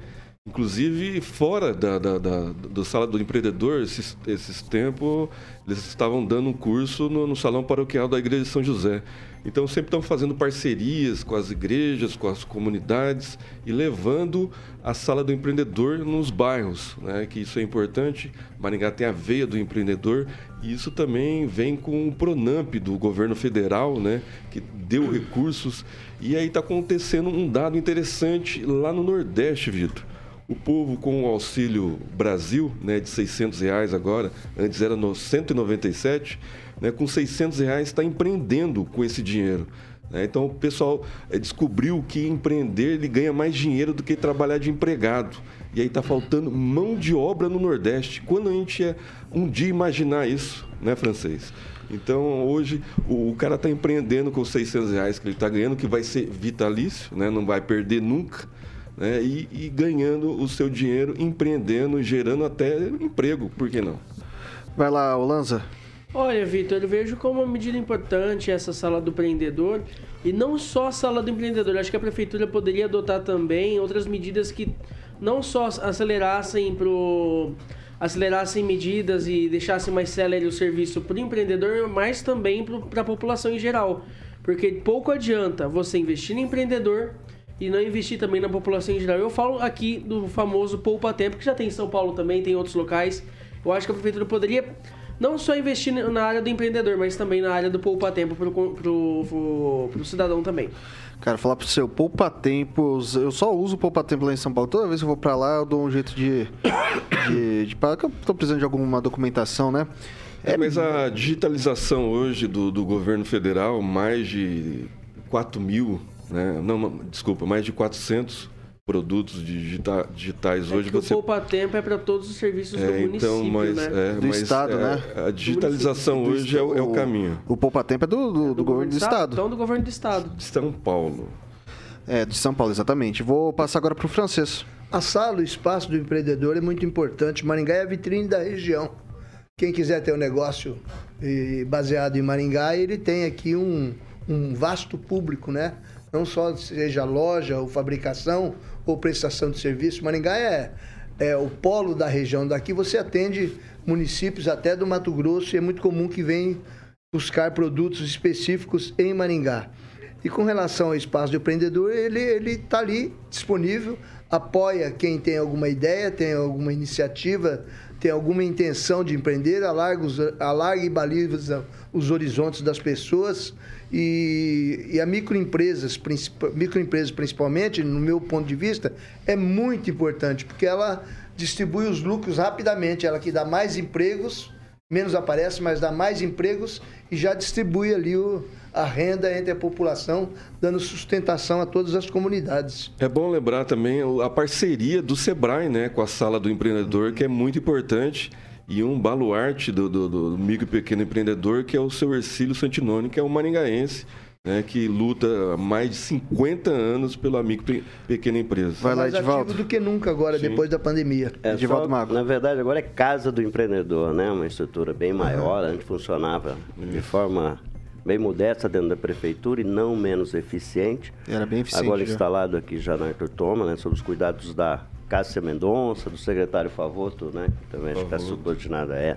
inclusive fora da, da, da, da Sala do Empreendedor, esses, esses tempos, eles estavam dando um curso no, no Salão Paroquial da Igreja de São José. Então, sempre estamos fazendo parcerias com as igrejas, com as comunidades e levando a sala do empreendedor nos bairros, né? que isso é importante. Maringá tem a veia do empreendedor e isso também vem com o Pronamp do governo federal, né? que deu recursos. E aí está acontecendo um dado interessante lá no Nordeste, Vitor. O povo com o Auxílio Brasil, né, de 600 reais agora, antes era no 197 né, com 600 reais está empreendendo com esse dinheiro. Né? Então o pessoal é, descobriu que empreender ele ganha mais dinheiro do que trabalhar de empregado. E aí está faltando mão de obra no Nordeste. Quando a gente ia um dia imaginar isso, né, francês? Então hoje o, cara está empreendendo com 600 reais que ele está ganhando, que vai ser vitalício, né? não vai perder nunca. Né? E, e ganhando o seu dinheiro, empreendendo, gerando até emprego, por que não? Vai lá, Olanza. Olha, Vitor, eu vejo como uma medida importante essa sala do empreendedor e não só a sala do empreendedor. Acho que a prefeitura poderia adotar também outras medidas que não só acelerassem pro acelerassem medidas e deixassem mais célere o serviço para o empreendedor, mas também para a população em geral. Porque pouco adianta você investir no empreendedor e não investir também na população em geral. Eu falo aqui do famoso Poupa Tempo, que já tem em São Paulo também, tem em outros locais. Eu acho que a prefeitura poderia não só investir na área do empreendedor, mas também na área do poupa-tempo pro, pro, pro, pro cidadão também. Cara, falar pro seu poupa-tempo, eu só uso poupa-tempo lá em São Paulo. Toda vez que eu vou pra lá, eu dou um jeito de. de, de, de eu tô precisando de alguma documentação, né? É, mas a digitalização hoje do, do governo federal, mais de 4 mil, né? Não, desculpa, mais de 400 produtos digita digitais é hoje você o poupa tempo é para todos os serviços é, do município então, mas, né? É, do mas, estado é, né? a digitalização do hoje é, o, é o caminho. o poupa tempo é do, do, do, do governo do estado. estado. então do governo do estado. De São Paulo. É de São Paulo exatamente. Vou passar agora para o francês. A sala o espaço do empreendedor é muito importante. Maringá é a vitrine da região. Quem quiser ter um negócio baseado em Maringá ele tem aqui um, um vasto público né não só seja loja ou fabricação ou prestação de serviço. Maringá é, é o polo da região. Daqui você atende municípios até do Mato Grosso e é muito comum que venham buscar produtos específicos em Maringá. E com relação ao espaço do empreendedor, ele está ali disponível, apoia quem tem alguma ideia, tem alguma iniciativa, tem alguma intenção de empreender, alarga, os, e baliza os horizontes das pessoas. E, e a microempresas, microempresas principalmente, no meu ponto de vista, é muito importante, porque ela distribui os lucros rapidamente, ela que dá mais empregos, menos aparece, mas dá mais empregos e já distribui ali o, a renda entre a população, dando sustentação a todas as comunidades. É bom lembrar também a parceria do Sebrae né, com a Sala do Empreendedor, que é muito importante, e um baluarte do, do, do micro e pequeno empreendedor, que é o seu Ercílio Santinoni, que é um maringaense, né, que luta há mais de 50 anos pela micro e pequena empresa. Vai lá, mais Edivaldo. ativo do que nunca agora, Sim. depois da pandemia. É, Edivaldo Mago. Na verdade, agora é Casa do Empreendedor, né? Uma estrutura bem maior. Uhum. Antes funcionava de forma bem modesta dentro da prefeitura e não menos eficiente. Era bem eficiente. Agora já. instalado aqui já na Arthur Toma, né, sob os cuidados da Cássia Mendonça, do secretário Favoto, né, que também acho que está subordinada é.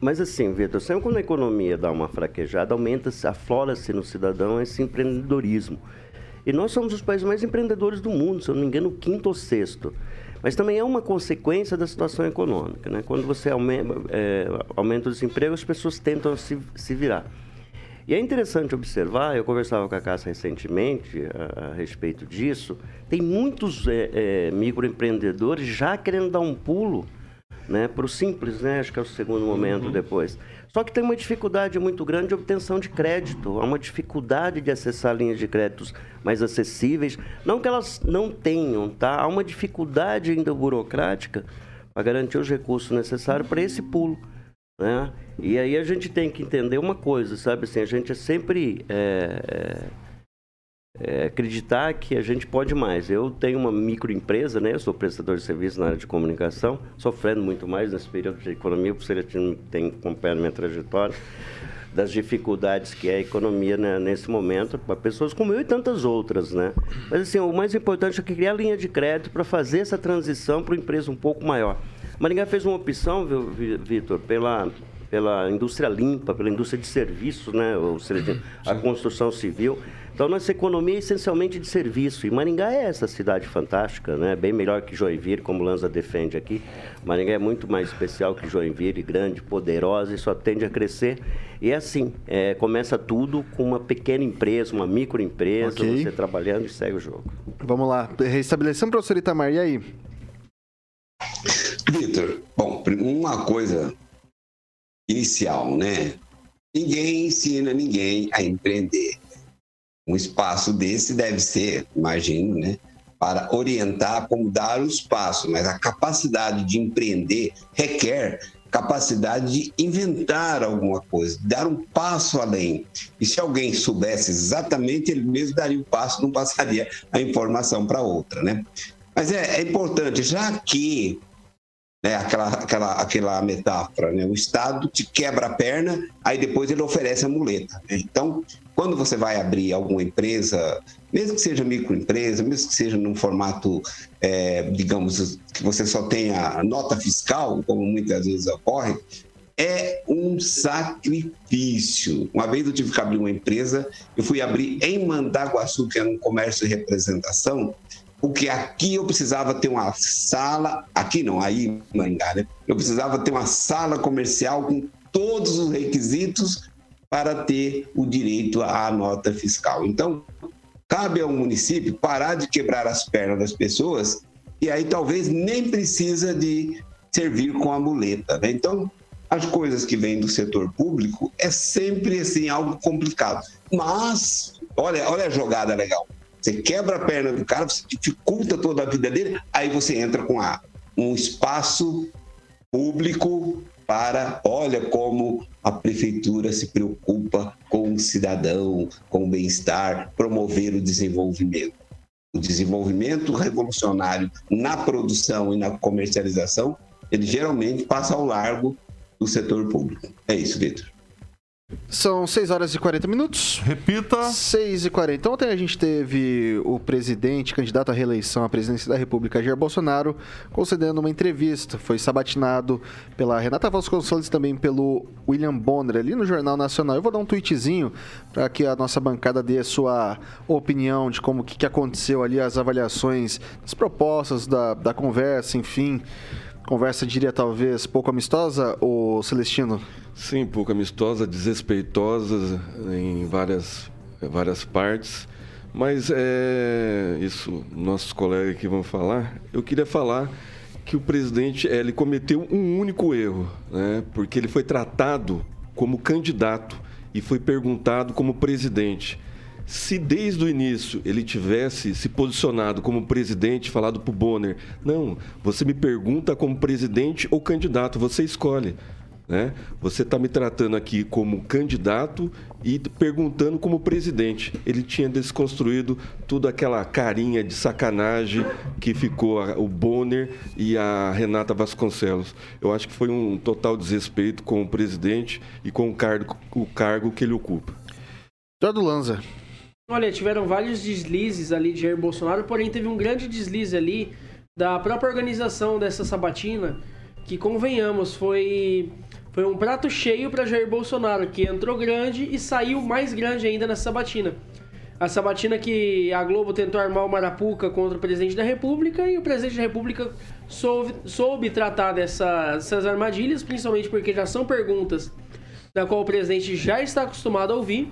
Mas assim, Vitor, sempre quando a economia dá uma fraquejada, aumenta-se, aflora-se no cidadão esse empreendedorismo. E nós somos os países mais empreendedores do mundo, se eu não me engano, o quinto ou sexto. Mas também é uma consequência da situação econômica. Né? Quando você aumenta, é, aumenta o desemprego, as pessoas tentam se, se virar. E é interessante observar, eu conversava com a Cássia recentemente a, a respeito disso, tem muitos é, é, microempreendedores já querendo dar um pulo né, para o simples, né, acho que é o segundo momento uhum. depois. Só que tem uma dificuldade muito grande de obtenção de crédito, há uma dificuldade de acessar linhas de créditos mais acessíveis. Não que elas não tenham, tá? Há uma dificuldade ainda burocrática para garantir os recursos necessários para esse pulo. Né? E aí a gente tem que entender uma coisa, sabe? Assim, a gente é sempre é, é, acreditar que a gente pode mais. Eu tenho uma microempresa, né? Eu sou prestador de serviço na área de comunicação, sofrendo muito mais nesse período de economia, por ser que tem acompanhado minha trajetória das dificuldades que é a economia né, nesse momento para pessoas como eu e tantas outras, né? Mas assim, o mais importante é criar linha de crédito para fazer essa transição para uma empresa um pouco maior. Maringá fez uma opção, Vitor, pela, pela indústria limpa, pela indústria de serviços, né? ou seja, a construção civil. Então, nossa economia é essencialmente de serviço. E Maringá é essa cidade fantástica, né? bem melhor que Joinville, como Lanza defende aqui. Maringá é muito mais especial que Joinville, grande, poderosa e só tende a crescer. E é assim, é, começa tudo com uma pequena empresa, uma microempresa, okay. você trabalhando e segue o jogo. Vamos lá, restabelecendo, professor Itamar, e aí? Vitor, bom, uma coisa inicial, né? Ninguém ensina ninguém a empreender. Um espaço desse deve ser, imagino, né? Para orientar como dar os passos, mas a capacidade de empreender requer capacidade de inventar alguma coisa, dar um passo além. E se alguém soubesse exatamente, ele mesmo daria o um passo, não passaria a informação para outra, né? Mas é, é importante, já que né, aquela, aquela, aquela metáfora, né? O Estado te quebra a perna, aí depois ele oferece a muleta. Né? Então, quando você vai abrir alguma empresa, mesmo que seja microempresa, mesmo que seja num formato, é, digamos, que você só tenha nota fiscal, como muitas vezes ocorre, é um sacrifício. Uma vez eu tive que abrir uma empresa, eu fui abrir em Mandaguaçu, que era um comércio de representação, porque aqui eu precisava ter uma sala, aqui não, aí em Maringá, né? Eu precisava ter uma sala comercial com todos os requisitos para ter o direito à nota fiscal. Então, cabe ao município parar de quebrar as pernas das pessoas e aí talvez nem precisa de servir com a muleta. Né? Então, as coisas que vêm do setor público é sempre assim algo complicado. Mas, olha, olha a jogada legal. Você quebra a perna do cara, você dificulta toda a vida dele, aí você entra com a, um espaço público para, olha como a prefeitura se preocupa com o cidadão, com o bem-estar, promover o desenvolvimento. O desenvolvimento revolucionário na produção e na comercialização, ele geralmente passa ao largo do setor público. É isso, Vitor. São 6 horas e 40 minutos. Repita. 6 e 40. Ontem a gente teve o presidente, candidato à reeleição à presidência da República, Jair Bolsonaro, concedendo uma entrevista. Foi sabatinado pela Renata Vasconcelos e também pelo William Bonner ali no Jornal Nacional. Eu vou dar um tweetzinho para que a nossa bancada dê a sua opinião de como que, que aconteceu ali, as avaliações, as propostas da, da conversa, enfim. Conversa, diria talvez, pouco amistosa, o Celestino? Sim, pouco amistosa, desrespeitosa em várias, várias partes. Mas é isso, nossos colegas aqui vão falar. Eu queria falar que o presidente é, ele cometeu um único erro, né? porque ele foi tratado como candidato e foi perguntado como presidente. Se desde o início ele tivesse se posicionado como presidente, falado para o Bonner, não, você me pergunta como presidente ou candidato, você escolhe. Né? Você está me tratando aqui como candidato e perguntando como presidente. Ele tinha desconstruído toda aquela carinha de sacanagem que ficou o Bonner e a Renata Vasconcelos. Eu acho que foi um total desrespeito com o presidente e com o cargo, o cargo que ele ocupa. Eduardo Lanza. Olha, tiveram vários deslizes ali de Jair Bolsonaro, porém teve um grande deslize ali da própria organização dessa sabatina, que convenhamos, foi foi um prato cheio para Jair Bolsonaro, que entrou grande e saiu mais grande ainda nessa sabatina. A sabatina que a Globo tentou armar uma arapuca contra o presidente da República e o presidente da República soube, soube tratar dessa, dessas armadilhas, principalmente porque já são perguntas da qual o presidente já está acostumado a ouvir.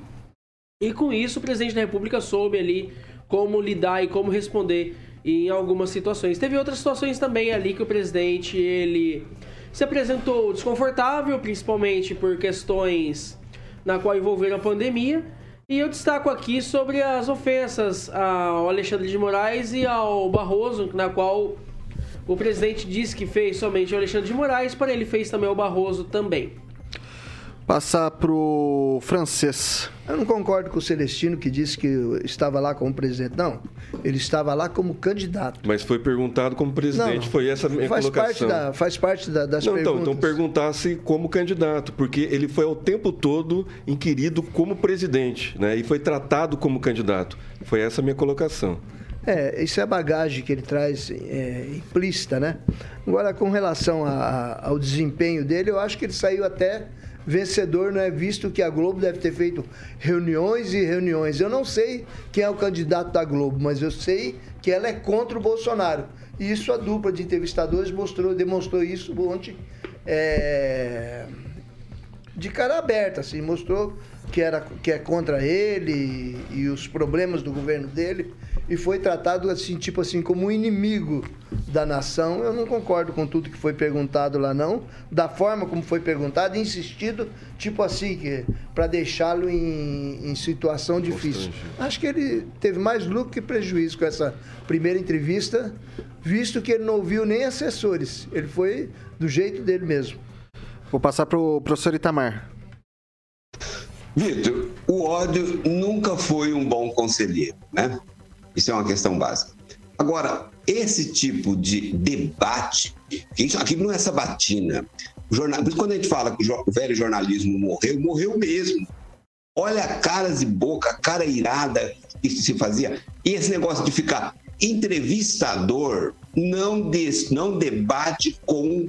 E com isso, o presidente da República soube ali como lidar e como responder em algumas situações. Teve outras situações também ali que o presidente ele se apresentou desconfortável, principalmente por questões na qual envolveram a pandemia. E eu destaco aqui sobre as ofensas ao Alexandre de Moraes e ao Barroso, na qual o presidente disse que fez somente o Alexandre de Moraes, porém ele fez também o Barroso também. Passar pro francês. Eu não concordo com o Celestino que disse que estava lá como presidente. Não, ele estava lá como candidato. Mas foi perguntado como presidente, não, foi essa a minha faz colocação. Parte da, faz parte da, das não, perguntas. Então, então perguntasse como candidato, porque ele foi o tempo todo inquirido como presidente, né? E foi tratado como candidato. Foi essa a minha colocação. É, isso é a bagagem que ele traz é, implícita, né? Agora, com relação a, a, ao desempenho dele, eu acho que ele saiu até vencedor não é visto que a Globo deve ter feito reuniões e reuniões. Eu não sei quem é o candidato da Globo, mas eu sei que ela é contra o Bolsonaro. E isso a dupla de entrevistadores mostrou, demonstrou isso ontem é, de cara aberta, assim, mostrou que, era, que é contra ele e, e os problemas do governo dele e foi tratado assim, tipo assim, como um inimigo da nação. Eu não concordo com tudo que foi perguntado lá não, da forma como foi perguntado, insistido, tipo assim, que para deixá-lo em, em, situação difícil. Acho que ele teve mais lucro que prejuízo com essa primeira entrevista, visto que ele não ouviu nem assessores. Ele foi do jeito dele mesmo. Vou passar para o professor Itamar. Vitor, o ódio nunca foi um bom conselheiro, né? Isso é uma questão básica. Agora, esse tipo de debate, isso aqui não é sabatina. Jornal, quando a gente fala que o velho jornalismo morreu, morreu mesmo. Olha a caras e boca, a cara irada que se fazia. E esse negócio de ficar entrevistador não, des, não debate com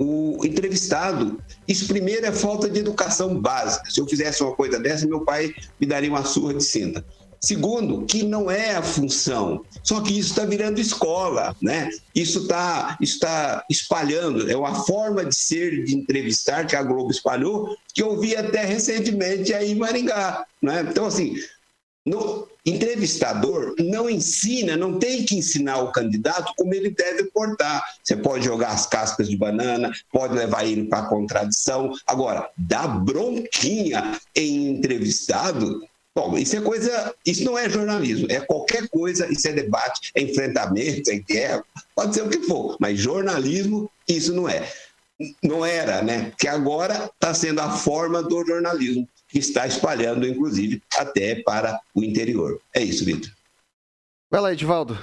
o entrevistado. Isso primeiro é falta de educação básica. Se eu fizesse uma coisa dessa, meu pai me daria uma surra de cinta. Segundo, que não é a função. Só que isso está virando escola, né? Isso está tá espalhando. É uma forma de ser, de entrevistar que a Globo espalhou, que eu vi até recentemente aí em Maringá. Né? Então, assim, no entrevistador não ensina, não tem que ensinar o candidato como ele deve portar. Você pode jogar as cascas de banana, pode levar ele para a contradição. Agora, dar bronquinha em entrevistado Bom, isso é coisa, isso não é jornalismo, é qualquer coisa, isso é debate, é enfrentamento, é guerra, pode ser o que for, mas jornalismo, isso não é. Não era, né? Que agora está sendo a forma do jornalismo, que está espalhando, inclusive, até para o interior. É isso, Vitor. Vai lá, Edivaldo.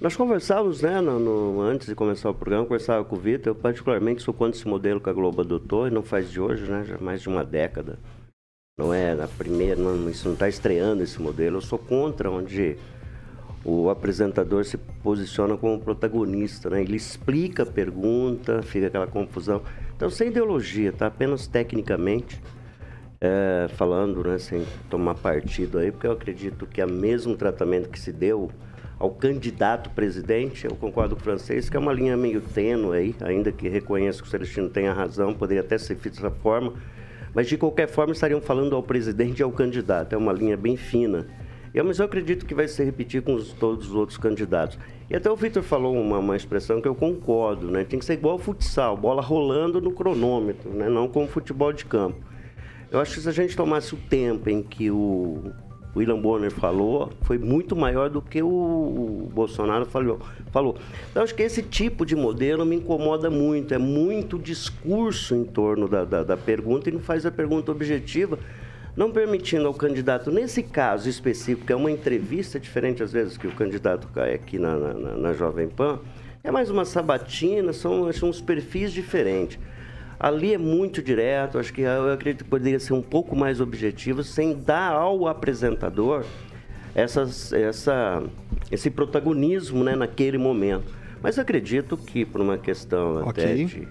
Nós conversávamos, né, no, no, antes de começar o programa, conversava com o Vitor, eu particularmente sou contra esse modelo que a Globo adotou, e não faz de hoje, né, já mais de uma década não é na primeira, não, isso não está estreando esse modelo. Eu sou contra onde o apresentador se posiciona como protagonista, né? Ele explica a pergunta, fica aquela confusão. Então, sem ideologia, tá? Apenas tecnicamente é, falando, né? Sem tomar partido aí, porque eu acredito que é o mesmo tratamento que se deu ao candidato presidente, eu concordo com o francês, que é uma linha meio tênue aí, ainda que reconheço que o Celestino tenha razão, poderia até ser feito dessa forma, mas de qualquer forma estariam falando ao presidente e ao candidato, é uma linha bem fina. E, mas eu acredito que vai se repetir com os, todos os outros candidatos. E até o Vitor falou uma, uma, expressão que eu concordo, né? Tem que ser igual ao futsal, bola rolando no cronômetro, né? não como futebol de campo. Eu acho que se a gente tomasse o tempo em que o William Bonner falou foi muito maior do que o, Bolsonaro falou, falou. Então, acho que esse tipo de modelo me incomoda muito. É muito discurso em torno da, da, da pergunta e não faz a pergunta objetiva, não permitindo ao candidato, nesse caso específico, que é uma entrevista diferente às vezes que o candidato cai aqui na, na, na Jovem Pan, é mais uma sabatina, são, são uns perfis diferentes. Ali é muito direto, acho que eu acredito que poderia ser um pouco mais objetivo, sem dar ao apresentador essas, essa, esse protagonismo né, naquele momento. Mas acredito que, por uma questão okay. até de,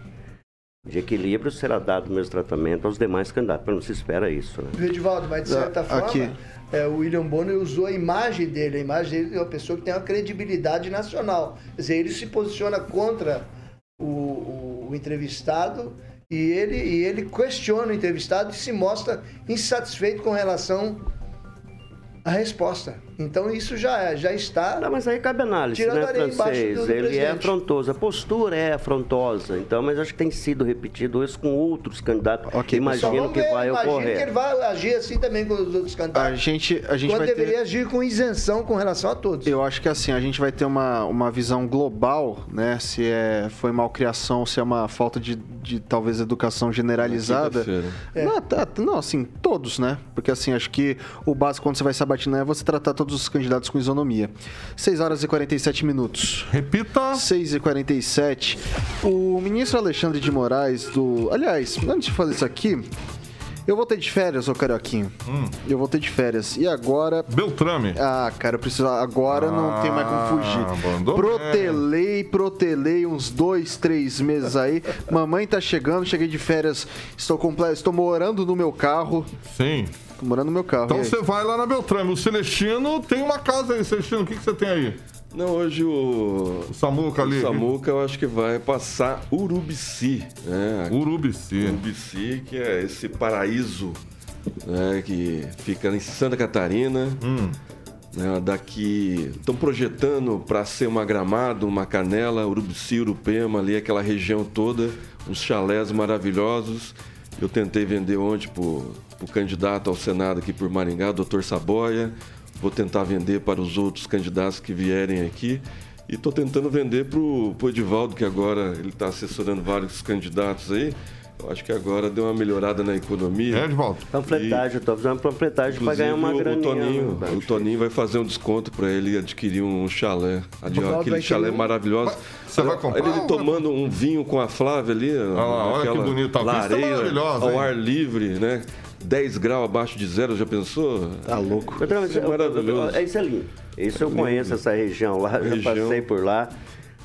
de, equilíbrio, será dado o mesmo tratamento aos demais candidatos. Não se espera isso. Né? Edivaldo, mas de certa Aqui. forma, é, o William Bonner usou a imagem dele. A imagem dele é uma pessoa que tem uma credibilidade nacional. Quer dizer, ele se posiciona contra o, o, o entrevistado e ele, e ele questiona o entrevistado e se mostra insatisfeito com relação à resposta. Então isso já, já está. Não, mas aí cabe análise, né, francês? Do, do Ele é presidente. é afrontoso. A postura é afrontosa, então, mas acho que tem sido repetido isso com outros candidatos. Okay, imagino que vai imagino ocorrer. que ele vai agir assim também com os outros candidatos. A gente, a gente Quando vai deveria ter... agir com isenção com relação a todos. Eu acho que assim, a gente vai ter uma, uma visão global, né? Se é, foi malcriação, se é uma falta de, de talvez educação generalizada. É. Não, tá, não, assim, todos, né? Porque assim, acho que o básico quando você vai sabatinar é você tratar todos todos os candidatos com isonomia. 6 horas e 47 minutos. Repita. 6 e 47. O ministro Alexandre de Moraes do... Aliás, antes de fazer isso aqui, eu voltei de férias, ô Carioquinho. Hum. Eu voltei de férias. E agora. Beltrame. Ah, cara, eu preciso. Agora ah, não tem mais como fugir. Abandonou. Protelei, protelei uns dois, três meses aí. Mamãe tá chegando, cheguei de férias. Estou completo. Estou morando no meu carro. Sim. Tô morando no meu carro. Então você vai lá na Beltrame. O Celestino tem uma casa aí, Celestino. O que, que você tem aí? Não, hoje o. O Samuca ali. O Samuca eu acho que vai passar Urubici. Né? Urubici. Urubici, que é esse paraíso né, que fica em Santa Catarina. Hum. Né, daqui estão projetando para ser uma gramado, uma canela, Urubici, Urupema, ali aquela região toda, uns chalés maravilhosos. Eu tentei vender ontem por o candidato ao Senado aqui por Maringá, doutor Saboia. Vou tentar vender para os outros candidatos que vierem aqui. E estou tentando vender para o Edivaldo, que agora ele está assessorando vários candidatos aí. Eu acho que agora deu uma melhorada na economia. É, Edvaldo? Panfletagem, estou fazendo uma panfletagem para ganhar uma graninha. O Toninho, o Toninho vai fazer um desconto para ele adquirir um chalé. Aquele chalé maravilhoso. Você vai comprar? Ele tomando um vinho com a Flávia ali. Olha lá, olha que bonito. A lareira, ao ar livre, né? 10 graus abaixo de zero, já pensou? Tá louco. Isso é maravilhoso. Isso é lindo. Isso eu conheço, essa região lá, já região. passei por lá.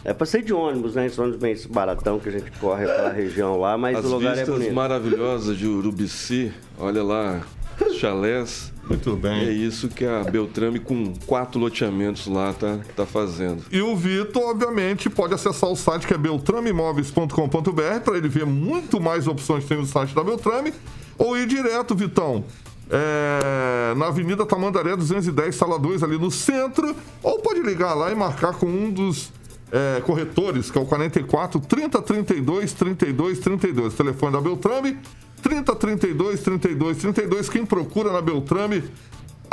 É, passei de ônibus, né? Esse ônibus bem baratão que a gente corre pela região lá, mas As o lugar é bonito. maravilhosas de Urubici, olha lá, chalés. Muito bem. E é isso que a Beltrame, com quatro loteamentos lá, tá, tá fazendo. E o Vitor, obviamente, pode acessar o site que é beltrameimóveis.com.br para ele ver muito mais opções que tem no site da Beltrame ou ir direto, Vitão. É, na Avenida Tamandaré 210, sala 2, ali no centro. Ou pode ligar lá e marcar com um dos é, corretores, que é o 44 30 32 32 32. Telefone da Beltrame, 30 32 32 32. Quem procura na Beltrame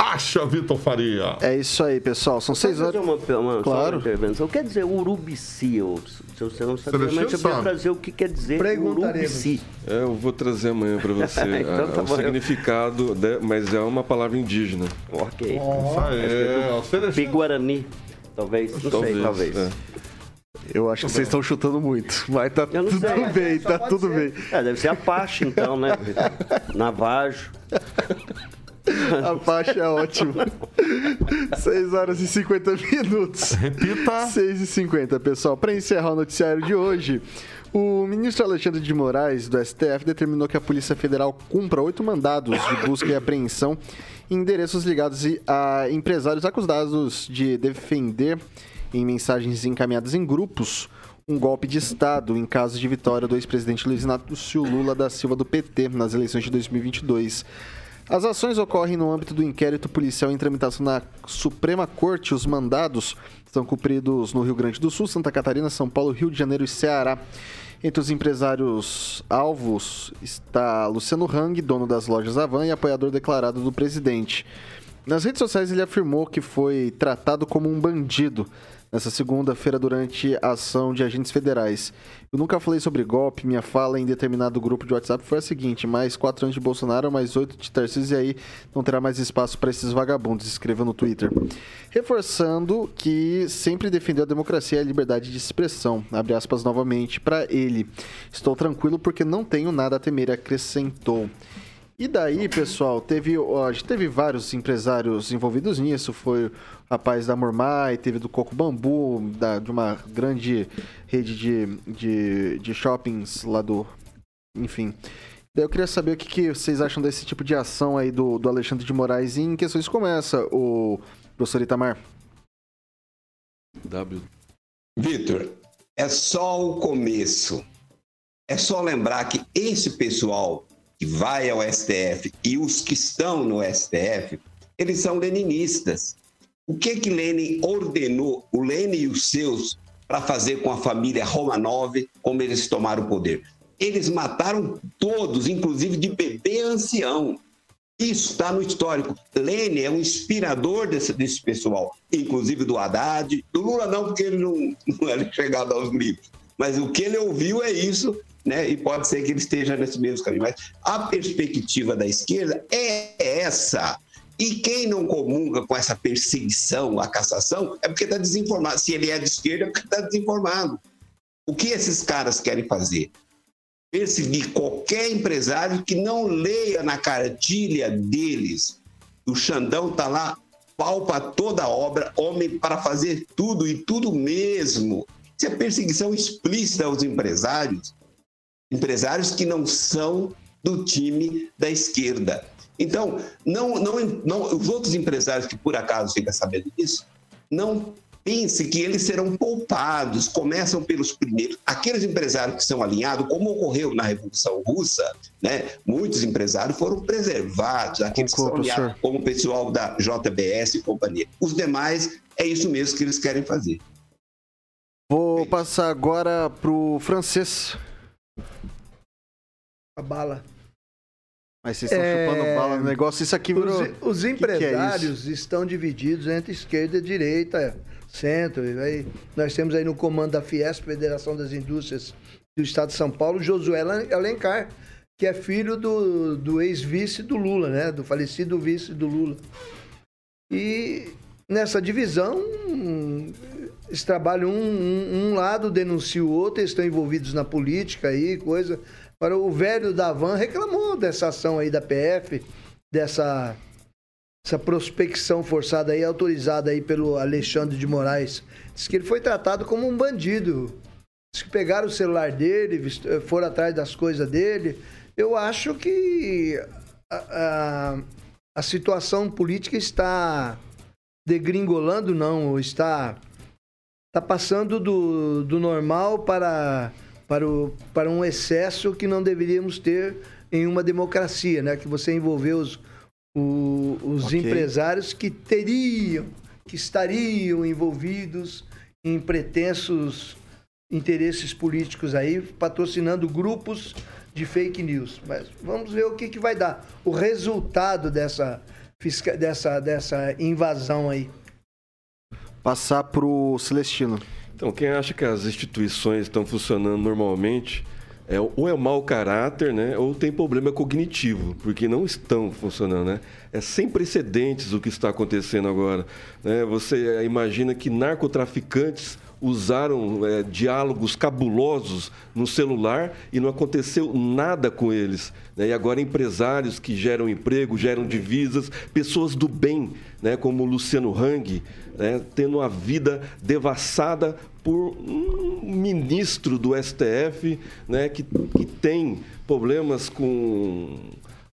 acha, Vitor Faria. É isso aí, pessoal. São seis horas. Uma, uma, claro. Uma intervenção. Quer dizer urubici? Se você não sabe, realmente eu vou trazer o que quer dizer urubici. É, eu vou trazer amanhã para você então, tá o bom, significado, de, mas é uma palavra indígena. Ok. Oh, é, é, Piguarani. Talvez, não talvez, sei, talvez. É. Eu acho que vocês estão chutando muito. Mas tá tudo sei. bem, tá tudo ser. bem. É, deve ser Apache então, né? Navajo. A faixa é ótima. 6 horas e 50 minutos. Repita. 6 e 50, pessoal. Para encerrar o noticiário de hoje, o ministro Alexandre de Moraes, do STF, determinou que a Polícia Federal cumpra oito mandados de busca e apreensão em endereços ligados a empresários acusados de defender, em mensagens encaminhadas em grupos, um golpe de Estado em caso de vitória do ex-presidente Luiz Inácio Lula da Silva do PT nas eleições de 2022. As ações ocorrem no âmbito do inquérito policial em tramitação na Suprema Corte. Os mandados são cumpridos no Rio Grande do Sul, Santa Catarina, São Paulo, Rio de Janeiro e Ceará. Entre os empresários alvos está Luciano Hang, dono das lojas Avan e apoiador declarado do presidente. Nas redes sociais ele afirmou que foi tratado como um bandido nessa segunda-feira durante a ação de agentes federais. Eu nunca falei sobre golpe, minha fala em determinado grupo de WhatsApp foi a seguinte: mais quatro anos de Bolsonaro, mais oito de Tarcísio, e aí não terá mais espaço para esses vagabundos, escreveu no Twitter. Reforçando que sempre defendeu a democracia e a liberdade de expressão. Abre aspas novamente para ele. Estou tranquilo porque não tenho nada a temer, acrescentou. E daí, pessoal, teve, ó, teve vários empresários envolvidos nisso. Foi o rapaz da Mormai, teve do Coco Bambu, da, de uma grande rede de, de, de shoppings lá do. Enfim. Daí eu queria saber o que, que vocês acham desse tipo de ação aí do, do Alexandre de Moraes em questões como essa, o professor Itamar. W. Vitor, é só o começo. É só lembrar que esse pessoal que vai ao STF e os que estão no STF, eles são leninistas. O que que Lenin ordenou, o Lenin e os seus, para fazer com a família Romanov, como eles tomaram o poder? Eles mataram todos, inclusive de bebê ancião. Isso está no histórico. Lenin é um inspirador desse, desse pessoal, inclusive do Haddad. Do Lula não, porque ele não, não era chegado aos livros. Mas o que ele ouviu é isso né? E pode ser que ele esteja nesse mesmo caminho. Mas a perspectiva da esquerda é essa. E quem não comunga com essa perseguição, a cassação, é porque está desinformado. Se ele é de esquerda, é porque está desinformado. O que esses caras querem fazer? Perseguir qualquer empresário que não leia na cartilha deles. O Xandão está lá, palpa toda a obra, homem para fazer tudo e tudo mesmo. Isso é perseguição explícita aos empresários empresários que não são do time da esquerda. Então, não, não, não, os outros empresários que por acaso ficam sabendo disso, não pense que eles serão poupados, começam pelos primeiros. Aqueles empresários que são alinhados, como ocorreu na Revolução Russa, né? muitos empresários foram preservados, aqueles que são alinhados, como o pessoal da JBS e companhia. Os demais, é isso mesmo que eles querem fazer. Vou passar agora para o francês. A bala. Mas vocês estão é... chupando bala no negócio. Isso aqui virou... Os, os empresários que é estão divididos entre esquerda e direita, centro. Aí, nós temos aí no comando da Fiesp, Federação das Indústrias do Estado de São Paulo, Josué Alencar, que é filho do, do ex-vice do Lula, né? Do falecido vice do Lula. E nessa divisão, eles trabalham um, um, um lado, denuncia o outro, eles estão envolvidos na política aí, coisa. Agora, o velho da Van reclamou dessa ação aí da PF, dessa essa prospecção forçada aí, autorizada aí pelo Alexandre de Moraes. Diz que ele foi tratado como um bandido. Diz que pegaram o celular dele, foram atrás das coisas dele. Eu acho que a, a, a situação política está degringolando, não, está, está passando do, do normal para para, o, para um excesso que não deveríamos ter em uma democracia, né? Que você envolveu os, o, os okay. empresários que teriam, que estariam envolvidos em pretensos interesses políticos aí, patrocinando grupos de fake news. Mas vamos ver o que, que vai dar. O resultado dessa, dessa, dessa invasão aí. Passar para o Celestino. Então, quem acha que as instituições estão funcionando normalmente é, ou é mau caráter, né, ou tem problema cognitivo, porque não estão funcionando, né? É sem precedentes o que está acontecendo agora. Né? Você imagina que narcotraficantes usaram é, diálogos cabulosos no celular e não aconteceu nada com eles. Né? E agora empresários que geram emprego, geram divisas, pessoas do bem, né? como Luciano Hang, né? tendo a vida devassada por um ministro do STF né? que, que tem problemas com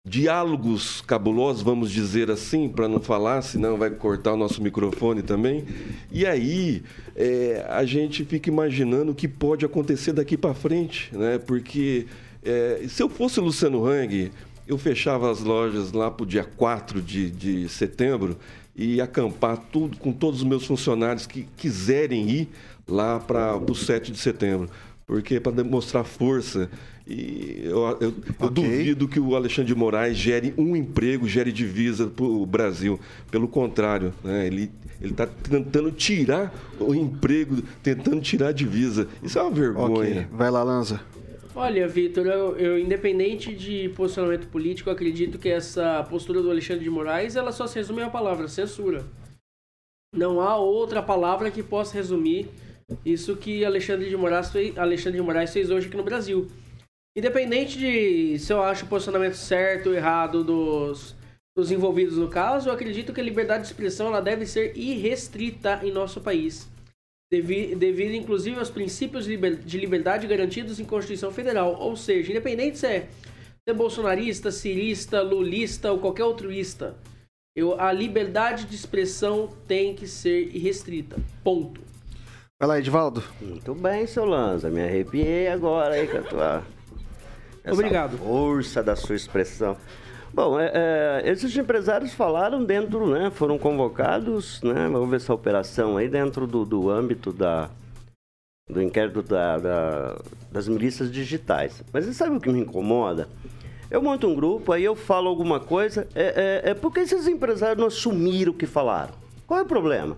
diálogos cabulosos, vamos dizer assim, para não falar, senão vai cortar o nosso microfone também. E aí é, a gente fica imaginando o que pode acontecer daqui para frente, né? Porque é, se eu fosse Luciano Hang, eu fechava as lojas lá para o dia 4 de, de setembro e acampar tudo com todos os meus funcionários que quiserem ir lá para o 7 de setembro. Porque para demonstrar força e eu, eu, eu okay. duvido que o Alexandre de Moraes gere um emprego, gere divisa para o Brasil. Pelo contrário, né? ele está tentando tirar o emprego, tentando tirar a divisa. Isso é uma vergonha. Okay. Vai lá, Lanza. Olha, Vitor, eu, eu, independente de posicionamento político, acredito que essa postura do Alexandre de Moraes ela só se resume a palavra censura. Não há outra palavra que possa resumir isso que Alexandre de Moraes fez, Alexandre de Moraes fez hoje aqui no Brasil. Independente de se eu acho o posicionamento certo ou errado dos, dos envolvidos no caso, eu acredito que a liberdade de expressão ela deve ser irrestrita em nosso país, devido, devido inclusive aos princípios de liberdade garantidos em Constituição Federal. Ou seja, independente se é, se é bolsonarista, cirista, lulista ou qualquer outruísta, eu, a liberdade de expressão tem que ser irrestrita. Ponto. Vai lá, Edvaldo. Muito bem, seu Lanza. Me arrepiei agora aí com a tua essa Obrigado. força da sua expressão. Bom, é, é, esses empresários falaram dentro, né, foram convocados, né, ver essa operação aí dentro do, do âmbito da, do inquérito da, da, das milícias digitais. Mas você sabe o que me incomoda? Eu monto um grupo, aí eu falo alguma coisa, é, é, é porque esses empresários não assumiram o que falaram. Qual é o problema?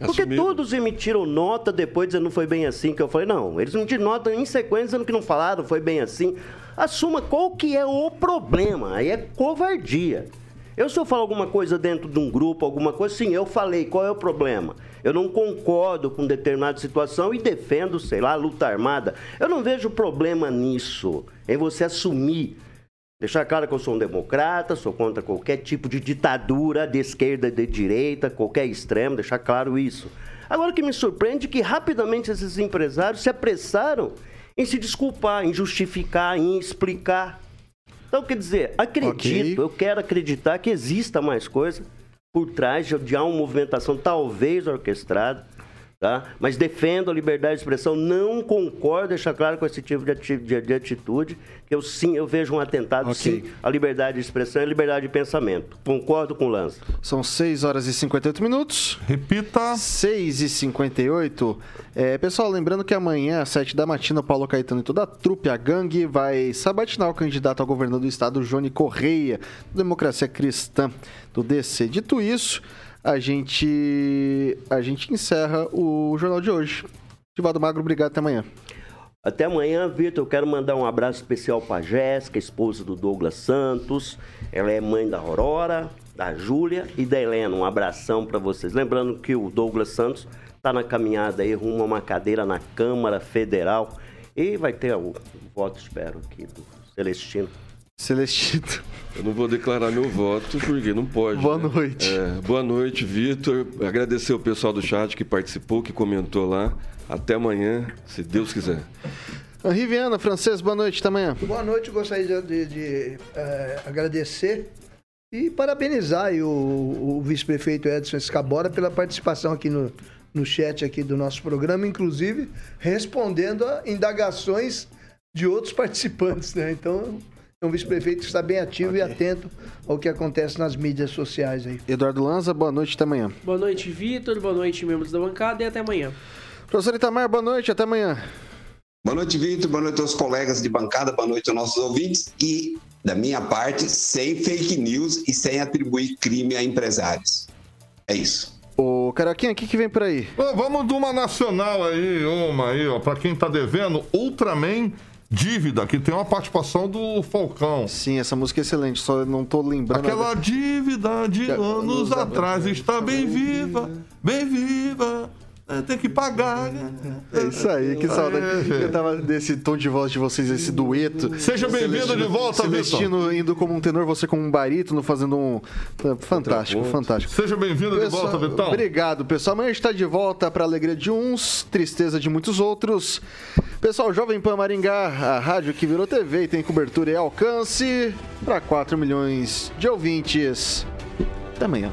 Porque Assumido. todos emitiram nota depois dizendo não foi bem assim que eu falei, não, eles emitiram nota em sequência dizendo que não falaram, foi bem assim. Assuma qual que é o problema, aí é covardia. Eu se eu falo alguma coisa dentro de um grupo, alguma coisa, sim, eu falei, qual é o problema? Eu não concordo com determinada situação e defendo, sei lá, a luta armada. Eu não vejo problema nisso, em você assumir Deixar claro que eu sou um democrata, sou contra qualquer tipo de ditadura de esquerda, de direita, qualquer extremo, deixar claro isso. Agora o que me surpreende é que rapidamente esses empresários se apressaram em se desculpar, em justificar, em explicar. Então, quer dizer, acredito, okay. eu quero acreditar que exista mais coisa por trás de, de uma movimentação talvez orquestrada Tá? Mas defendo a liberdade de expressão, não concordo, deixar claro com esse tipo de, de, de atitude, que eu sim, eu vejo um atentado, okay. sim, à liberdade de expressão e à liberdade de pensamento. Concordo com o Lança. São 6 horas e 58 minutos. Repita. 6 e 58. É, pessoal, lembrando que amanhã, às 7 da matina, o Paulo Caetano e toda a trupe, a gangue, vai sabatinar o candidato ao governador do estado, Johnny Correia, do Democracia Cristã, do DC. Dito isso a gente a gente encerra o jornal de hoje. Divaldo Magro, obrigado, até amanhã. Até amanhã, Vitor. Eu quero mandar um abraço especial para Jéssica, esposa do Douglas Santos. Ela é mãe da Aurora, da Júlia e da Helena. Um abração para vocês. Lembrando que o Douglas Santos está na caminhada aí rumo a uma cadeira na Câmara Federal e vai ter o voto, espero, aqui do Celestino. Celestino. Eu não vou declarar meu voto porque não pode. Boa né? noite. É, boa noite, Vitor. Agradecer o pessoal do chat que participou, que comentou lá. Até amanhã, se Deus quiser. Henri Viana, francês, boa noite, até amanhã. Boa noite, gostaria de, de, de é, agradecer e parabenizar o, o vice-prefeito Edson Escabora pela participação aqui no, no chat aqui do nosso programa, inclusive respondendo a indagações de outros participantes, né? Então, um vice-prefeito que está bem ativo okay. e atento ao que acontece nas mídias sociais aí. Eduardo Lanza, boa noite, até amanhã. Boa noite, Vitor, boa noite, membros da bancada e até amanhã. Professor Itamar, boa noite, até amanhã. Boa noite, Vitor, boa noite aos colegas de bancada, boa noite aos nossos ouvintes e, da minha parte, sem fake news e sem atribuir crime a empresários. É isso. Ô, Caraquinha, o que, que vem por aí? vamos de uma nacional aí, uma aí, ó, pra quem tá devendo, Ultraman Dívida, que tem uma participação do Falcão. Sim, essa música é excelente, só não tô lembrando. Aquela dívida de anos, anos atrás está bem viva, bem viva. É, tem que pagar. Né? É isso aí, que saudade. Eu tava desse tom de voz de vocês, esse dueto. Seja bem-vindo de volta, Celestino indo como um tenor, você como um barítono, fazendo um. Fantástico, fantástico. Seja bem-vindo de volta, Vitão. Obrigado, pessoal. Amanhã a gente tá de volta para alegria de uns, tristeza de muitos outros. Pessoal, Jovem Pan Maringá, a rádio que virou TV e tem cobertura e alcance para 4 milhões de ouvintes. Até amanhã.